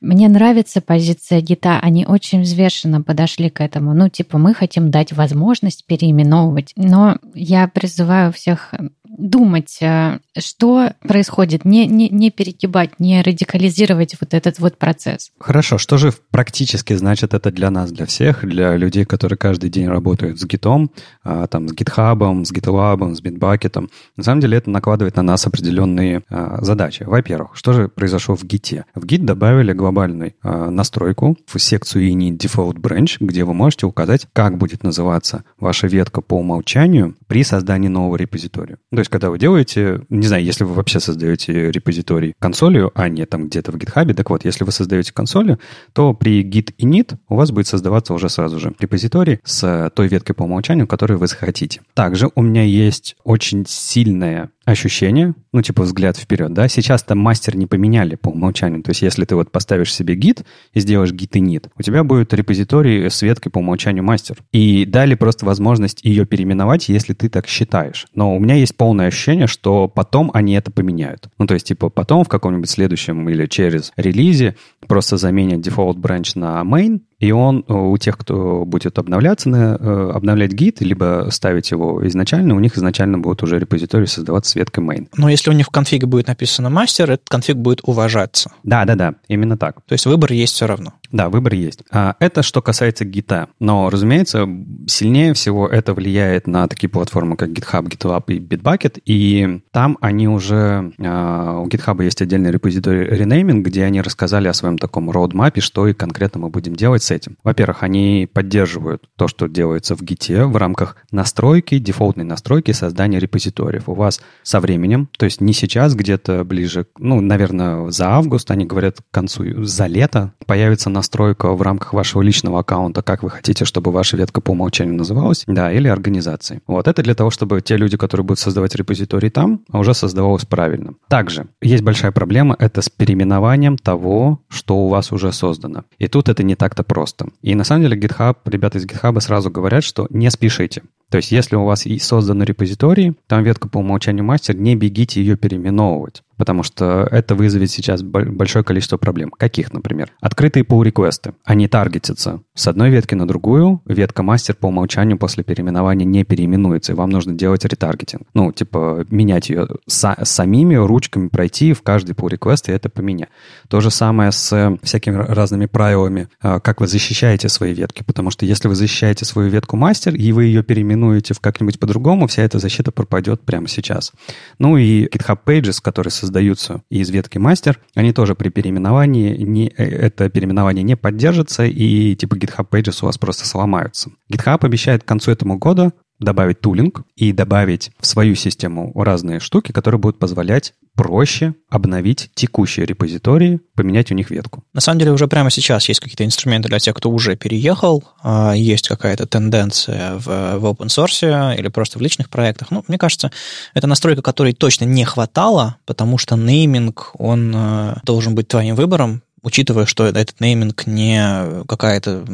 Мне нравится позиция ГИТа. Они очень взвешенно подошли к этому. Ну, типа, мы хотим дать возможность переименовывать. Но я призываю всех думать, э, что происходит, не, не, не перегибать, не радикализировать вот этот вот процесс. Хорошо, что же практически значит это для нас, для всех, для людей, которые каждый день работают с гитом, а, там, с гитхабом, с гитлабом, с битбакетом? На самом деле это накладывает на нас определенные а, задачи. Во-первых, что же произошло в гите? В гит добавили глобальную а, настройку в секцию init default branch, где вы можете указать, как будет называться ваша ветка по умолчанию при создании нового репозитория. То есть, когда вы делаете, не знаю, если вы вообще создаете репозиторий консолью, а не там где-то в GitHub, так вот, если вы создаете консолью, то при git init у вас будет создаваться уже сразу же репозиторий с той веткой по умолчанию, которую вы захотите. Также у меня есть очень сильная ощущение, ну, типа взгляд вперед, да, сейчас там мастер не поменяли по умолчанию, то есть если ты вот поставишь себе гид и сделаешь и нит, у тебя будет репозиторий с веткой по умолчанию мастер. И дали просто возможность ее переименовать, если ты так считаешь. Но у меня есть полное ощущение, что потом они это поменяют. Ну, то есть, типа, потом в каком-нибудь следующем или через релизе просто заменят default branch на main, и он э, у тех, кто будет обновляться, на, э, обновлять гид, либо ставить его изначально, у них изначально будет уже репозиторий создаваться с веткой main. Но если у них в конфиге будет написано мастер, этот конфиг будет уважаться. Да, да, да, именно так. То есть выбор есть все равно. Да, выбор есть. А это что касается гита. Но, разумеется, сильнее всего это влияет на такие платформы, как GitHub, GitLab и Bitbucket, и там они уже... А, у GitHub есть отдельный репозиторий Renaming, где они рассказали о своем таком роудмапе, что и конкретно мы будем делать с этим. Во-первых, они поддерживают то, что делается в Git в рамках настройки, дефолтной настройки создания репозиториев. У вас со временем, то есть не сейчас, где-то ближе, ну, наверное, за август, они говорят к концу, за лето появится настройка в рамках вашего личного аккаунта, как вы хотите, чтобы ваша ветка по умолчанию называлась, да, или организации. Вот это для того, чтобы те люди, которые будут создавать репозиторий там, уже создавалось правильно. Также есть большая проблема, это с переименованием того, что у вас уже создано. И тут это не так-то просто. И на самом деле GitHub, ребята из GitHub сразу говорят, что не спешите. То есть, если у вас и создан репозиторий, там ветка по умолчанию мастер, не бегите ее переименовывать потому что это вызовет сейчас большое количество проблем. Каких, например? Открытые pull-реквесты. Они таргетятся с одной ветки на другую. Ветка мастер по умолчанию после переименования не переименуется, и вам нужно делать ретаргетинг. Ну, типа, менять ее са- самими ручками, пройти в каждый pull-реквест и это поменять. То же самое с всякими разными правилами, а, как вы защищаете свои ветки, потому что если вы защищаете свою ветку мастер, и вы ее переименуете в как-нибудь по-другому, вся эта защита пропадет прямо сейчас. Ну и GitHub Pages, который создаются из ветки мастер, они тоже при переименовании, не, э, это переименование не поддержится, и типа GitHub Pages у вас просто сломаются. GitHub обещает к концу этого года добавить тулинг и добавить в свою систему разные штуки, которые будут позволять проще обновить текущие репозитории, поменять у них ветку. На самом деле уже прямо сейчас есть какие-то инструменты для тех, кто уже переехал, а, есть какая-то тенденция в, в open source или просто в личных проектах. Ну, мне кажется, это настройка, которой точно не хватало, потому что нейминг, он э, должен быть твоим выбором, учитывая, что этот нейминг не какая-то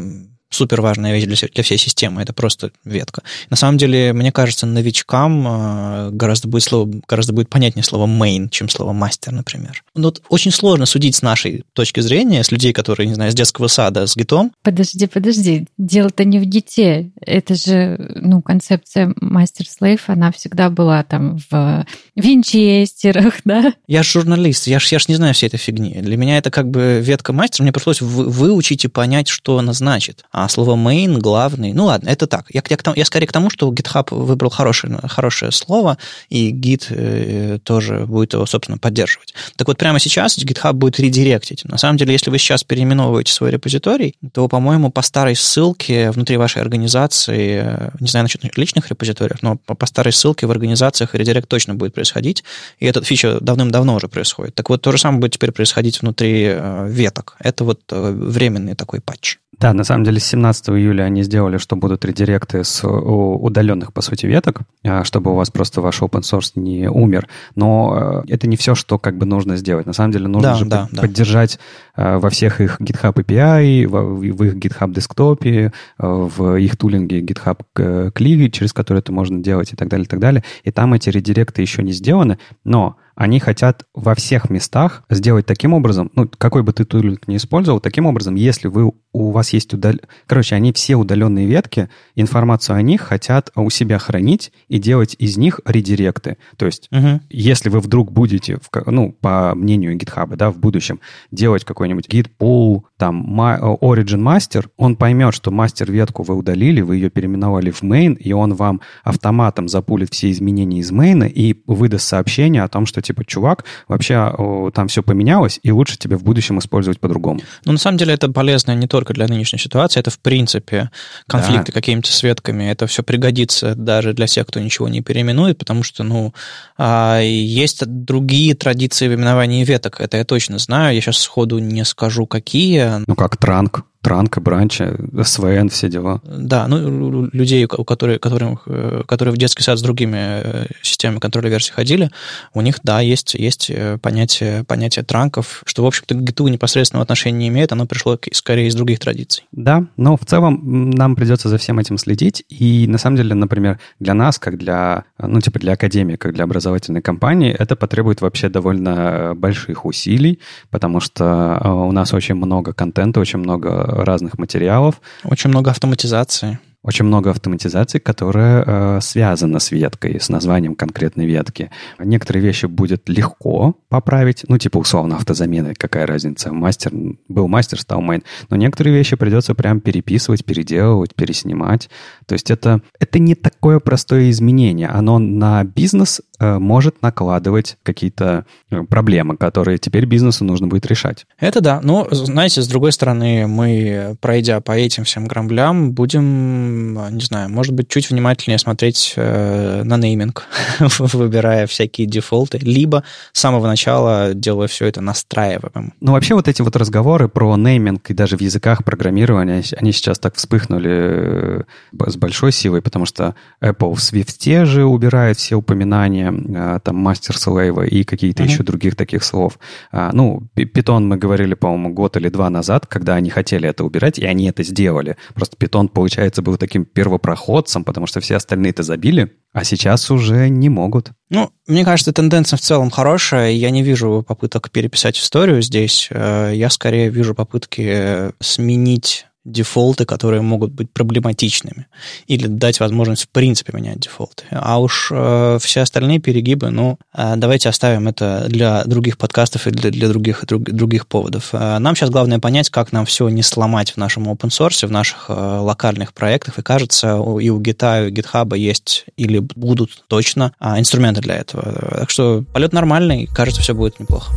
супер важная вещь для, для всей системы, это просто ветка. На самом деле, мне кажется, новичкам э, гораздо будет, слово, гораздо будет понятнее слово main, чем слово мастер, например. Но вот очень сложно судить с нашей точки зрения, с людей, которые, не знаю, с детского сада, с гитом. Подожди, подожди, дело-то не в гите. Это же, ну, концепция мастер-слейв, она всегда была там в винчестерах, да? Я же журналист, я ж, я ж не знаю всей этой фигни. Для меня это как бы ветка мастера, мне пришлось выучить и понять, что она значит. А слово main, главный, ну ладно, это так. Я, я, я скорее к тому, что GitHub выбрал хорошее, хорошее слово, и Git э, тоже будет его, собственно, поддерживать. Так вот, прямо сейчас GitHub будет редиректить. На самом деле, если вы сейчас переименовываете свой репозиторий, то, по-моему, по старой ссылке внутри вашей организации, э, не знаю насчет личных репозиториев, но по, по старой ссылке в организациях редирект точно будет происходить, и эта фича давным-давно уже происходит. Так вот, то же самое будет теперь происходить внутри э, веток. Это вот э, временный такой патч. Да, на самом деле с 17 июля они сделали, что будут редиректы с удаленных, по сути, веток, а, чтобы у вас просто ваш open source не умер. Но э, это не все, что как бы нужно сделать. На самом деле нужно да, же да, под, да. поддержать э, во всех их GitHub API, в их GitHub десктопе, э, в их тулинге GitHub Click, через который это можно делать и так далее, и так далее. И там эти редиректы еще не сделаны, но они хотят во всех местах сделать таким образом, ну, какой бы ты тулинг не использовал, таким образом, если вы, у вас есть удал... Короче, они все удаленные ветки, информацию о них хотят у себя хранить и делать из них редиректы. То есть, угу. если вы вдруг будете, в, ну, по мнению GitHub, да, в будущем делать какой-нибудь git pull, там, origin master, он поймет, что мастер-ветку вы удалили, вы ее переименовали в main, и он вам автоматом запулит все изменения из main и выдаст сообщение о том, что типа, чувак, вообще о, там все поменялось, и лучше тебе в будущем использовать по-другому. Ну, на самом деле, это полезно не только для нынешней ситуации, это, в принципе, конфликты да. какими-то с ветками, это все пригодится даже для тех, кто ничего не переименует, потому что, ну, а, есть другие традиции в именовании веток, это я точно знаю, я сейчас сходу не скажу, какие. Ну, как транк. Транка, Бранча, СВН, все дела. Да, ну, людей, у которых, которым, э, которые в детский сад с другими э, системами контроля версий ходили, у них, да, есть, есть э, понятие, понятие транков, что, в общем-то, к гиту непосредственного отношения не имеет, оно пришло скорее из других традиций. Да, но в целом нам придется за всем этим следить, и на самом деле, например, для нас, как для, ну, типа для академии, как для образовательной компании, это потребует вообще довольно больших усилий, потому что у нас очень много контента, очень много разных материалов. Очень много автоматизации. Очень много автоматизации, которая э, связана с веткой, с названием конкретной ветки. Некоторые вещи будет легко поправить, ну, типа, условно, автозамены, какая разница, мастер, был мастер, стал мейн. Но некоторые вещи придется прям переписывать, переделывать, переснимать. То есть это, это не такое простое изменение. Оно на бизнес э, может накладывать какие-то э, проблемы, которые теперь бизнесу нужно будет решать. Это да. Но, знаете, с другой стороны, мы, пройдя по этим всем грамблям, будем не знаю, может быть, чуть внимательнее смотреть э, на нейминг, выбирая всякие дефолты, либо с самого начала делая все это настраиваемым. Ну, вообще вот эти вот разговоры про нейминг и даже в языках программирования, они сейчас так вспыхнули э, с большой силой, потому что Apple в Swift же убирает все упоминания э, там мастер-слейва и какие-то uh-huh. еще других таких слов. А, ну, Python мы говорили, по-моему, год или два назад, когда они хотели это убирать, и они это сделали. Просто Python, получается, был таким первопроходцем, потому что все остальные это забили, а сейчас уже не могут. Ну, мне кажется, тенденция в целом хорошая. Я не вижу попыток переписать историю здесь. Э, я скорее вижу попытки сменить дефолты, которые могут быть проблематичными, или дать возможность в принципе менять дефолты. А уж э, все остальные перегибы, ну, э, давайте оставим это для других подкастов и для, для других, друг, других поводов. Э, нам сейчас главное понять, как нам все не сломать в нашем open source, в наших э, локальных проектах, и кажется, и у Git, и у GitHub есть или будут точно э, инструменты для этого. Так что полет нормальный, кажется, все будет неплохо.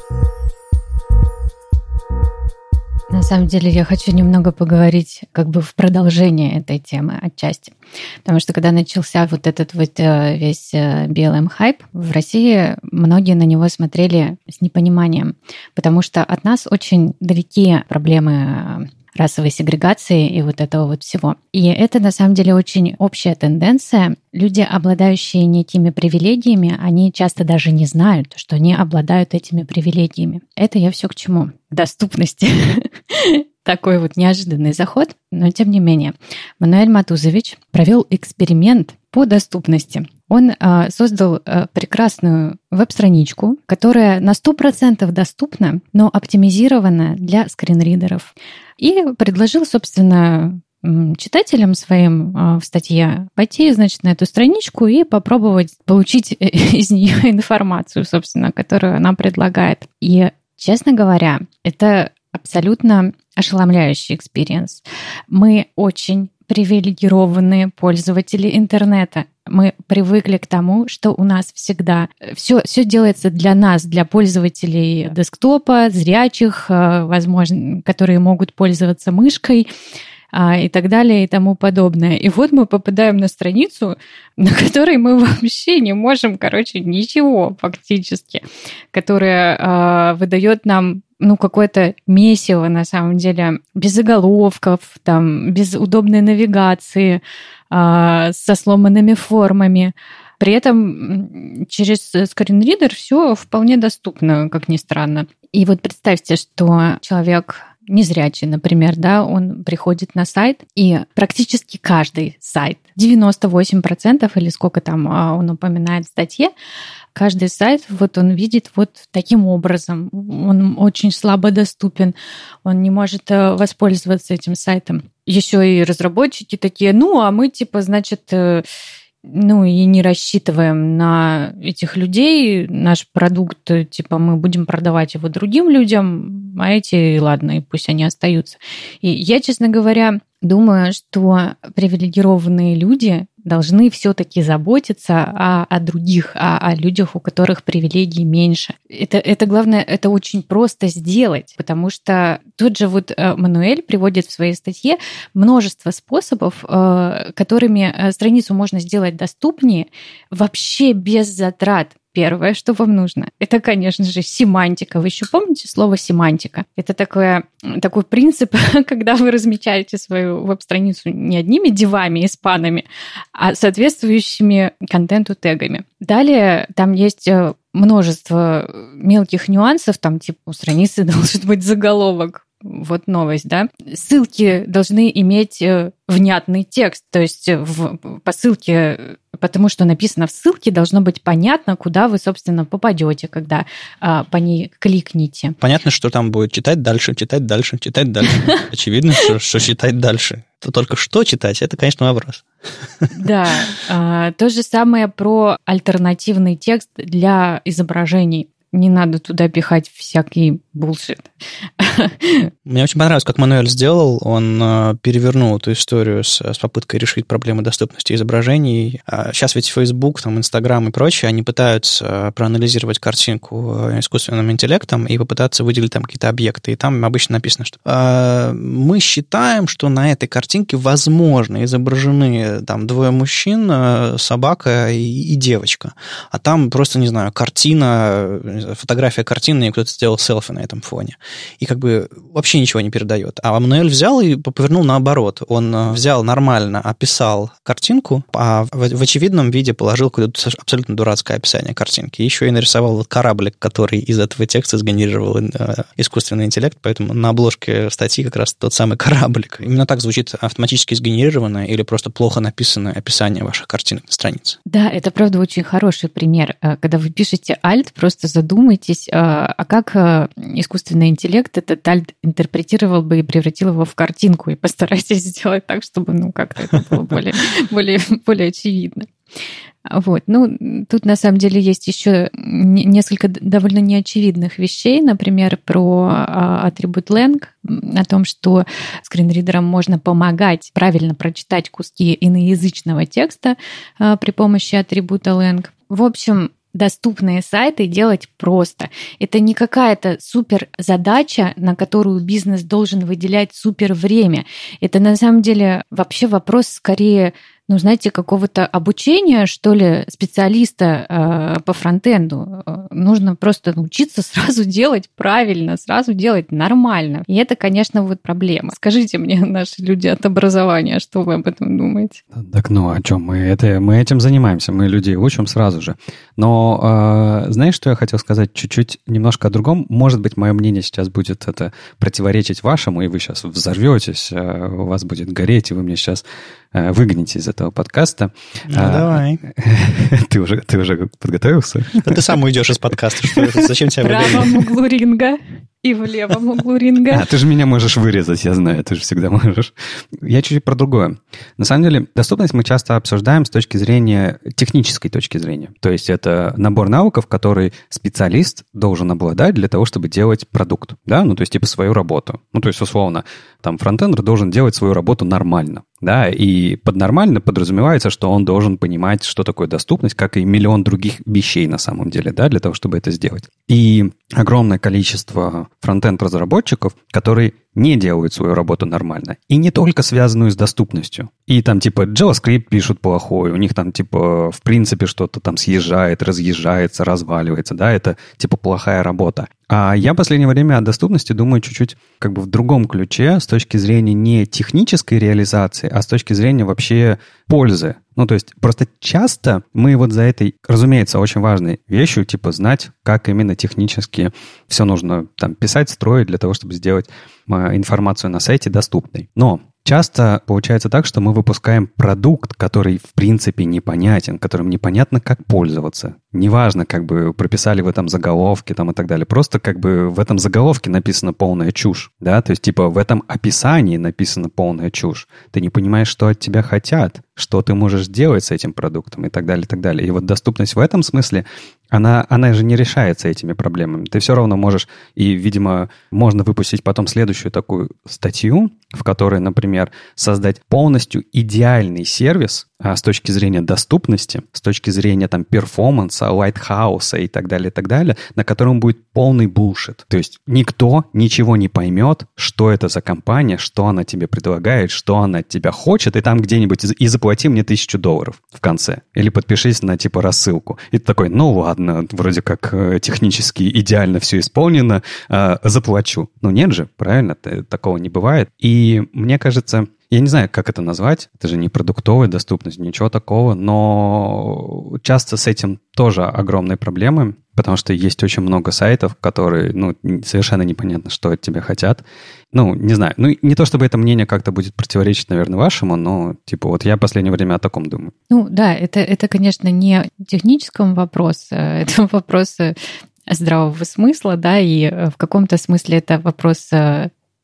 На самом деле я хочу немного поговорить как бы в продолжение этой темы отчасти. Потому что когда начался вот этот вот э, весь BLM хайп, в России многие на него смотрели с непониманием, потому что от нас очень далеки проблемы расовой сегрегации и вот этого вот всего. И это на самом деле очень общая тенденция. Люди, обладающие некими привилегиями, они часто даже не знают, что они обладают этими привилегиями. Это я все к чему? Доступности. Такой вот неожиданный заход, но тем не менее. Мануэль Матузович провел эксперимент по доступности. Он э, создал э, прекрасную веб-страничку, которая на 100% доступна, но оптимизирована для скринридеров. И предложил, собственно, читателям своим а, в статье пойти, значит, на эту страничку и попробовать получить из нее информацию, собственно, которую она предлагает. И, честно говоря, это абсолютно ошеломляющий experience. Мы очень привилегированные пользователи интернета. Мы привыкли к тому, что у нас всегда все, все делается для нас, для пользователей десктопа, зрячих, э, возможно, которые могут пользоваться мышкой а, и так далее и тому подобное. И вот мы попадаем на страницу, на которой мы вообще не можем, короче, ничего фактически, которая а, выдает нам ну, какое-то месиво, на самом деле, без заголовков, там, без удобной навигации, а, со сломанными формами. При этом через скринридер все вполне доступно, как ни странно. И вот представьте, что человек незрячий, например, да, он приходит на сайт, и практически каждый сайт, 98% или сколько там а, он упоминает в статье, каждый сайт вот он видит вот таким образом. Он очень слабо доступен, он не может э, воспользоваться этим сайтом. Еще и разработчики такие, ну, а мы типа, значит, э, ну и не рассчитываем на этих людей. Наш продукт, типа, мы будем продавать его другим людям, а эти, ладно, и пусть они остаются. И я, честно говоря, думаю, что привилегированные люди должны все-таки заботиться о, о других, о, о людях, у которых привилегий меньше. Это, это главное, это очень просто сделать, потому что тот же вот э, Мануэль приводит в своей статье множество способов, э, которыми э, страницу можно сделать доступнее вообще без затрат первое, что вам нужно, это, конечно же, семантика. Вы еще помните слово семантика? Это такое, такой принцип, когда вы размечаете свою веб-страницу не одними девами, испанами, а соответствующими контенту тегами. Далее там есть э, множество мелких нюансов, там типа у страницы должен быть заголовок, вот новость, да, ссылки должны иметь э, внятный текст, то есть в, по ссылке, потому что написано в ссылке, должно быть понятно, куда вы, собственно, попадете, когда а, по ней кликните. Понятно, что там будет читать дальше, читать дальше, читать дальше. Очевидно, что, что читать дальше. То только что читать, это, конечно, вопрос. Да, а, то же самое про альтернативный текст для изображений не надо туда пихать всякий булшит. Мне очень понравилось, как Мануэль сделал. Он э, перевернул эту историю с, с попыткой решить проблемы доступности изображений. Сейчас ведь Facebook, там, Instagram и прочее, они пытаются проанализировать картинку э, искусственным интеллектом и попытаться выделить там какие-то объекты. И там обычно написано, что э, мы считаем, что на этой картинке возможно изображены там двое мужчин, э, собака и, и девочка. А там просто, не знаю, картина фотография картины, и кто-то сделал селфи на этом фоне. И как бы вообще ничего не передает. А Мануэль взял и повернул наоборот. Он э, взял нормально, описал картинку, а в, в очевидном виде положил какое-то абсолютно дурацкое описание картинки. Еще и нарисовал вот кораблик, который из этого текста сгенерировал э, искусственный интеллект, поэтому на обложке статьи как раз тот самый кораблик. Именно так звучит автоматически сгенерированное или просто плохо написанное описание ваших картинок на странице. Да, это правда очень хороший пример. Э, когда вы пишете alt, просто задумайтесь, а, а как а, искусственный интеллект этот альт интерпретировал бы и превратил его в картинку, и постарайтесь сделать так, чтобы ну как-то это было более, более, более очевидно. Вот. Ну, тут на самом деле есть еще несколько довольно неочевидных вещей, например, про а, атрибут lang, о том, что скринридерам можно помогать правильно прочитать куски иноязычного текста при помощи атрибута lang. В общем, доступные сайты делать просто. Это не какая-то супер задача, на которую бизнес должен выделять супер время. Это на самом деле вообще вопрос скорее ну, знаете, какого-то обучения, что ли, специалиста э, по фронтенду. Э, нужно просто научиться сразу делать правильно, сразу делать нормально. И это, конечно, вот проблема. Скажите мне, наши люди от образования, что вы об этом думаете? Так ну, о чем мы? Это, мы этим занимаемся, мы людей учим сразу же. Но э, знаешь, что я хотел сказать? Чуть-чуть немножко о другом. Может быть, мое мнение сейчас будет это противоречить вашему, и вы сейчас взорветесь, э, у вас будет гореть, и вы мне сейчас выгоните из этого подкаста. Ну, а, давай. Ты уже, ты уже подготовился? Да ты сам уйдешь из подкаста. Что, зачем тебе В правом углу ринга и в левом углу ринга. А, ты же меня можешь вырезать, я знаю, ты же всегда можешь. Я чуть-чуть про другое. На самом деле, доступность мы часто обсуждаем с точки зрения, технической точки зрения. То есть это набор навыков, который специалист должен обладать для того, чтобы делать продукт. Да, ну то есть типа свою работу. Ну то есть условно, там фронтендер должен делать свою работу нормально. Да, и под нормально подразумевается, что он должен понимать, что такое доступность, как и миллион других вещей на самом деле, да, для того, чтобы это сделать. И огромное количество фронтенд-разработчиков, которые не делают свою работу нормально. И не только связанную с доступностью. И там типа JavaScript пишут плохой, у них там типа в принципе что-то там съезжает, разъезжается, разваливается, да, это типа плохая работа. А я в последнее время о доступности думаю чуть-чуть как бы в другом ключе, с точки зрения не технической реализации, а с точки зрения вообще пользы. Ну, то есть просто часто мы вот за этой, разумеется, очень важной вещью, типа знать, как именно технически все нужно там писать, строить для того, чтобы сделать информацию на сайте доступной. Но Часто получается так, что мы выпускаем продукт, который в принципе непонятен, которым непонятно, как пользоваться. Неважно, как бы прописали в этом заголовке там и так далее. Просто как бы в этом заголовке написана полная чушь, да, то есть типа в этом описании написана полная чушь. Ты не понимаешь, что от тебя хотят, что ты можешь сделать с этим продуктом и так далее, и так далее. И вот доступность в этом смысле, она, она же не решается этими проблемами. Ты все равно можешь, и, видимо, можно выпустить потом следующую такую статью, в которой, например, создать полностью идеальный сервис, а, с точки зрения доступности, с точки зрения там перформанса, лайтхауса и так далее, и так далее, на котором будет полный булшит. То есть никто ничего не поймет, что это за компания, что она тебе предлагает, что она от тебя хочет, и там где-нибудь и заплати мне тысячу долларов в конце. Или подпишись на типа рассылку. И ты такой, ну ладно, вроде как э, технически идеально все исполнено, э, заплачу. Ну нет же, правильно, такого не бывает. И мне кажется, я не знаю, как это назвать. Это же не продуктовая доступность, ничего такого. Но часто с этим тоже огромные проблемы, потому что есть очень много сайтов, которые, ну, совершенно непонятно, что от тебя хотят. Ну, не знаю. Ну, не то чтобы это мнение как-то будет противоречить, наверное, вашему, но, типа, вот я в последнее время о таком думаю. Ну, да, это, это конечно, не техническом вопрос, а это вопрос здравого смысла, да, и в каком-то смысле это вопрос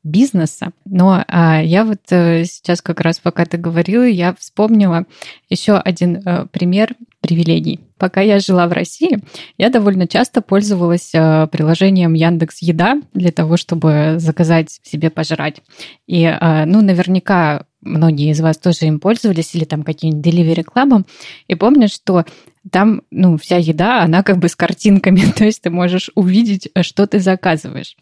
бизнеса. Но а, я вот а, сейчас как раз, пока ты говорила, я вспомнила еще один а, пример привилегий. Пока я жила в России, я довольно часто пользовалась а, приложением Яндекс Еда для того, чтобы заказать себе пожрать. И, а, ну, наверняка многие из вас тоже им пользовались, или там каким-нибудь Delivery Club. И помню, что там, ну, вся еда, она как бы с картинками, то есть ты можешь увидеть, что ты заказываешь.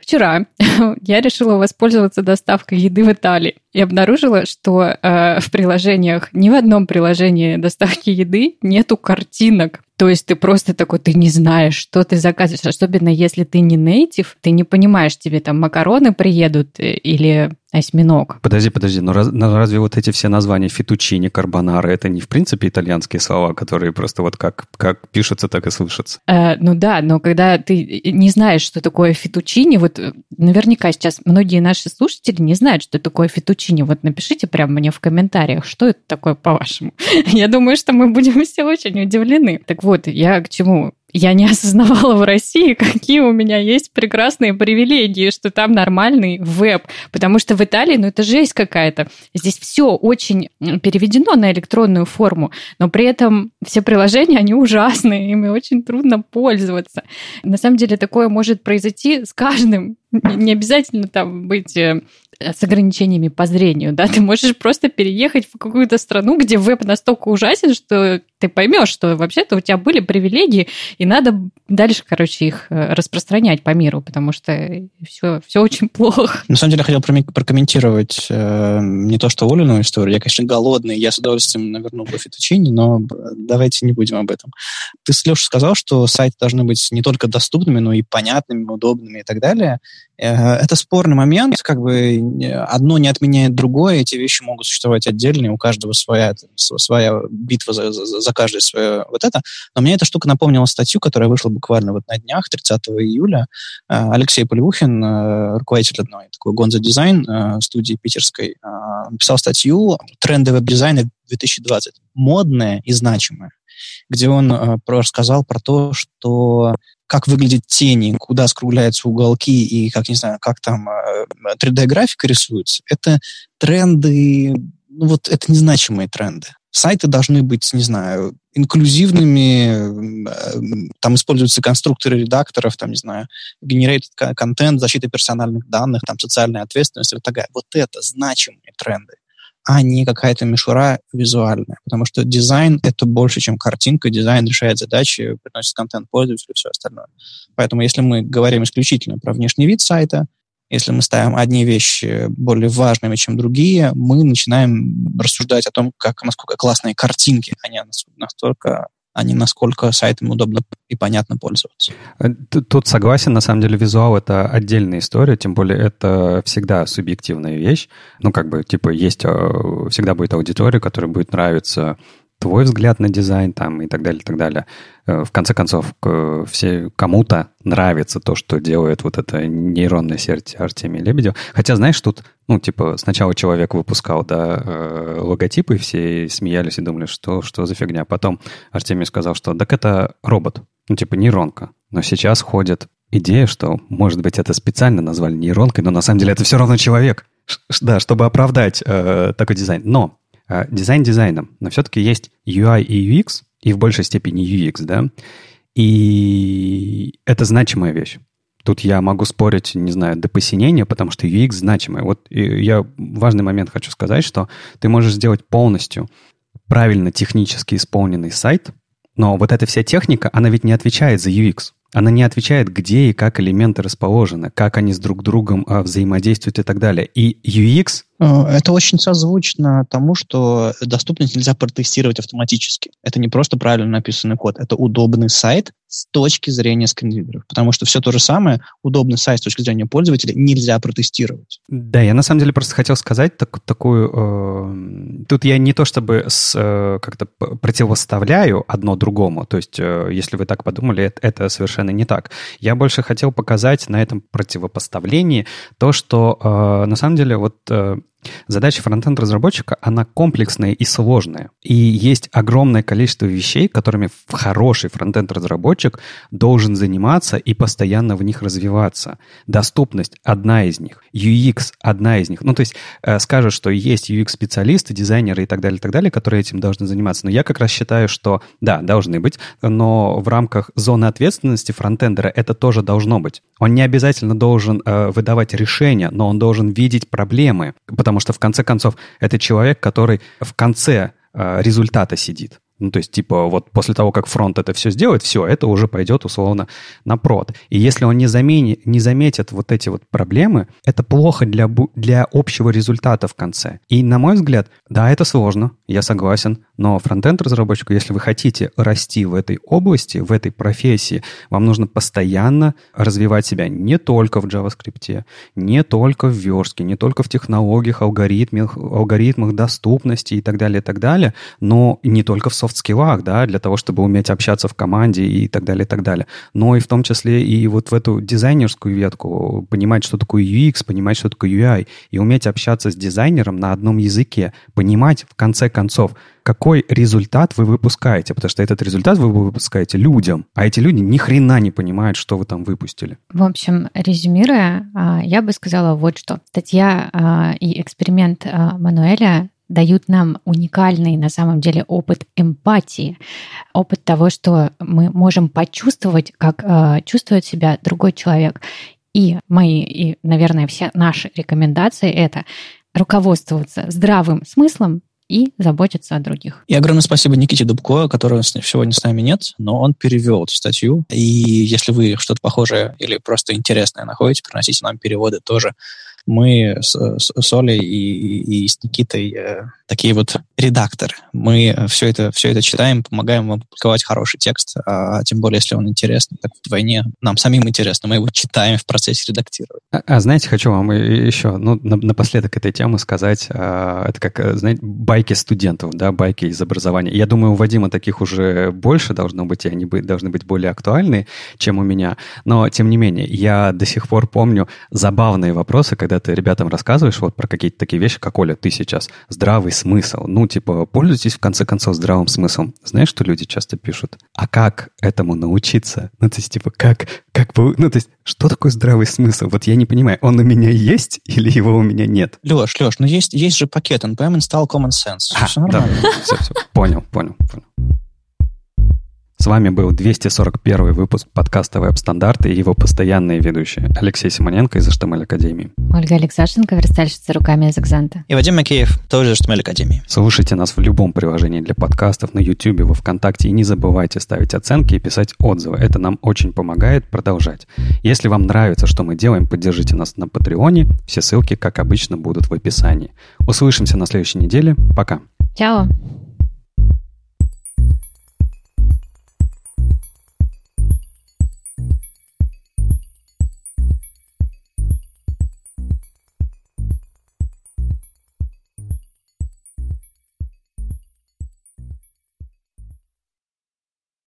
Вчера я решила воспользоваться доставкой еды в Италии и обнаружила, что э, в приложениях, ни в одном приложении доставки еды нету картинок. То есть ты просто такой, ты не знаешь, что ты заказываешь. Особенно если ты не нейтив, ты не понимаешь, тебе там макароны приедут э, или осьминог. Подожди, подожди, но, раз, но разве вот эти все названия фетучини, карбонара, это не в принципе итальянские слова, которые просто вот как, как пишутся, так и слышатся? Э, ну да, но когда ты не знаешь, что такое фетучини, вот э, наверняка сейчас многие наши слушатели не знают, что такое фетучини. Вот напишите прямо мне в комментариях, что это такое по-вашему. Я думаю, что мы будем все очень удивлены. Так вот, я к чему? я не осознавала в России, какие у меня есть прекрасные привилегии, что там нормальный веб. Потому что в Италии, ну, это жесть какая-то. Здесь все очень переведено на электронную форму, но при этом все приложения, они ужасные, ими очень трудно пользоваться. На самом деле такое может произойти с каждым. Не обязательно там быть э, с ограничениями по зрению, да, ты можешь просто переехать в какую-то страну, где веб настолько ужасен, что ты поймешь, что вообще-то у тебя были привилегии, и надо дальше, короче, их э, распространять по миру, потому что все, все очень плохо. На самом деле, я хотел прокомментировать э, не то, что Олину историю. Я, конечно, голодный, я с удовольствием навернул бы фетучини, но давайте не будем об этом. Ты, Леша, сказал, что сайты должны быть не только доступными, но и понятными, удобными и так далее. Э, это спорный момент, как бы одно не отменяет другое, эти вещи могут существовать отдельно, у каждого своя, своя битва за, за, за каждое свое вот это. Но мне эта штука напомнила статью, которая вышла буквально вот на днях, 30 июля. Э, Алексей Полевухин, э, руководитель одной такой Гонза Дизайн студии питерской, написал статью «Тренды веб-дизайна 2020. Модное и значимое», где он рассказал про то, что как выглядят тени, куда скругляются уголки и как, не знаю, как там 3D-графика рисуется, это тренды, ну вот это незначимые тренды. Сайты должны быть, не знаю, инклюзивными, там используются конструкторы редакторов, там, не знаю, генерит контент, защита персональных данных, там, социальная ответственность и так далее. Вот это значимые тренды а не какая-то мишура визуальная. Потому что дизайн — это больше, чем картинка. Дизайн решает задачи, приносит контент пользователю и все остальное. Поэтому если мы говорим исключительно про внешний вид сайта, если мы ставим одни вещи более важными, чем другие, мы начинаем рассуждать о том, как, насколько классные картинки, они настолько а не насколько сайтам удобно и понятно пользоваться. Э, тут согласен, на самом деле визуал — это отдельная история, тем более это всегда субъективная вещь. Ну, как бы, типа, есть, э, всегда будет аудитория, которая будет нравиться твой взгляд на дизайн там и так далее, и так далее. Э, в конце концов, все, кому-то нравится то, что делает вот эта нейронная сеть Артемия Лебедева. Хотя, знаешь, тут, ну, типа, сначала человек выпускал, да, э, логотипы, все смеялись и думали, что, что за фигня. Потом Артемий сказал, что так это робот, ну, типа, нейронка. Но сейчас ходит идея, что, может быть, это специально назвали нейронкой, но на самом деле это все равно человек. Да, чтобы оправдать э, такой дизайн. Но дизайн дизайном, но все-таки есть UI и UX, и в большей степени UX, да, и это значимая вещь. Тут я могу спорить, не знаю, до посинения, потому что UX значимая. Вот я важный момент хочу сказать, что ты можешь сделать полностью правильно технически исполненный сайт, но вот эта вся техника, она ведь не отвечает за UX. Она не отвечает, где и как элементы расположены, как они с друг другом а, взаимодействуют и так далее. И UX Э, это очень созвучно тому, что доступность нельзя протестировать автоматически. Это не просто правильно написанный код, это удобный сайт с точки зрения скринридеров. Потому что все то же самое, удобный сайт с точки зрения пользователя нельзя протестировать. Да, я на самом деле просто хотел сказать так, такую... Э, тут я не то чтобы с, э, как-то противоставляю одно другому, то есть э, если вы так подумали, это, это совершенно не так. Я больше хотел показать на этом противопоставлении то, что э, на самом деле вот... Э, Задача фронтенд-разработчика, она комплексная и сложная. И есть огромное количество вещей, которыми хороший фронтенд-разработчик должен заниматься и постоянно в них развиваться. Доступность – одна из них. UX – одна из них. Ну, то есть э, скажут, что есть UX-специалисты, дизайнеры и так далее, и так далее, которые этим должны заниматься. Но я как раз считаю, что да, должны быть, но в рамках зоны ответственности фронтендера это тоже должно быть. Он не обязательно должен э, выдавать решения, но он должен видеть проблемы, потому потому что в конце концов это человек, который в конце э, результата сидит. Ну, то есть, типа, вот после того, как фронт это все сделает, все, это уже пойдет, условно, на прод. И если он не, замени, не заметит вот эти вот проблемы, это плохо для, для общего результата в конце. И, на мой взгляд, да, это сложно, я согласен, но фронтенд-разработчику, если вы хотите расти в этой области, в этой профессии, вам нужно постоянно развивать себя не только в JavaScript, не только в верстке, не только в технологиях, алгоритмах, алгоритмах доступности и так далее, и так далее, но не только в софт-скиллах, да, для того, чтобы уметь общаться в команде и так далее, и так далее. Но и в том числе и вот в эту дизайнерскую ветку, понимать, что такое UX, понимать, что такое UI, и уметь общаться с дизайнером на одном языке, понимать, в конце концов, какой результат вы выпускаете, потому что этот результат вы выпускаете людям, а эти люди ни хрена не понимают, что вы там выпустили. В общем, резюмируя, а, я бы сказала вот что. Статья а, и эксперимент а, Мануэля дают нам уникальный на самом деле опыт эмпатии, опыт того, что мы можем почувствовать, как э, чувствует себя другой человек. И мои, и, наверное, все наши рекомендации это руководствоваться здравым смыслом и заботиться о других. И огромное спасибо Никите Дубко, которого сегодня с нами нет, но он перевел эту статью. И если вы что-то похожее или просто интересное находите, приносите нам переводы тоже мы с, с Олей и, и с Никитой э, такие вот редакторы. Мы все это, все это читаем, помогаем вам публиковать хороший текст, а, а тем более, если он интересный, так вдвойне нам самим интересно, мы его читаем в процессе редактирования. А, а знаете, хочу вам еще ну, напоследок этой темы сказать, а, это как, э, знаете, байки студентов, да, байки из образования. Я думаю, у Вадима таких уже больше должно быть, и они должны быть более актуальны, чем у меня. Но, тем не менее, я до сих пор помню забавные вопросы, когда когда ты ребятам рассказываешь вот про какие-то такие вещи, как Оля, ты сейчас, здравый смысл, ну, типа, пользуйтесь, в конце концов, здравым смыслом. Знаешь, что люди часто пишут? А как этому научиться? Ну, то есть, типа, как, как бы, ну, то есть, что такое здравый смысл? Вот я не понимаю, он у меня есть или его у меня нет? Леш, Леш, ну есть, есть же пакет NPM install common sense. А, все нормально. Да, все, все, понял, понял, понял. С вами был 241 выпуск подкаста «Веб-стандарты» и его постоянные ведущие Алексей Симоненко из HTML Академии. Ольга Алексашенко, верстальщица руками из Экзанта. И Вадим Макеев, тоже из HTML Академии. Слушайте нас в любом приложении для подкастов, на YouTube, во Вконтакте. И не забывайте ставить оценки и писать отзывы. Это нам очень помогает продолжать. Если вам нравится, что мы делаем, поддержите нас на Патреоне. Все ссылки, как обычно, будут в описании. Услышимся на следующей неделе. Пока. Чао.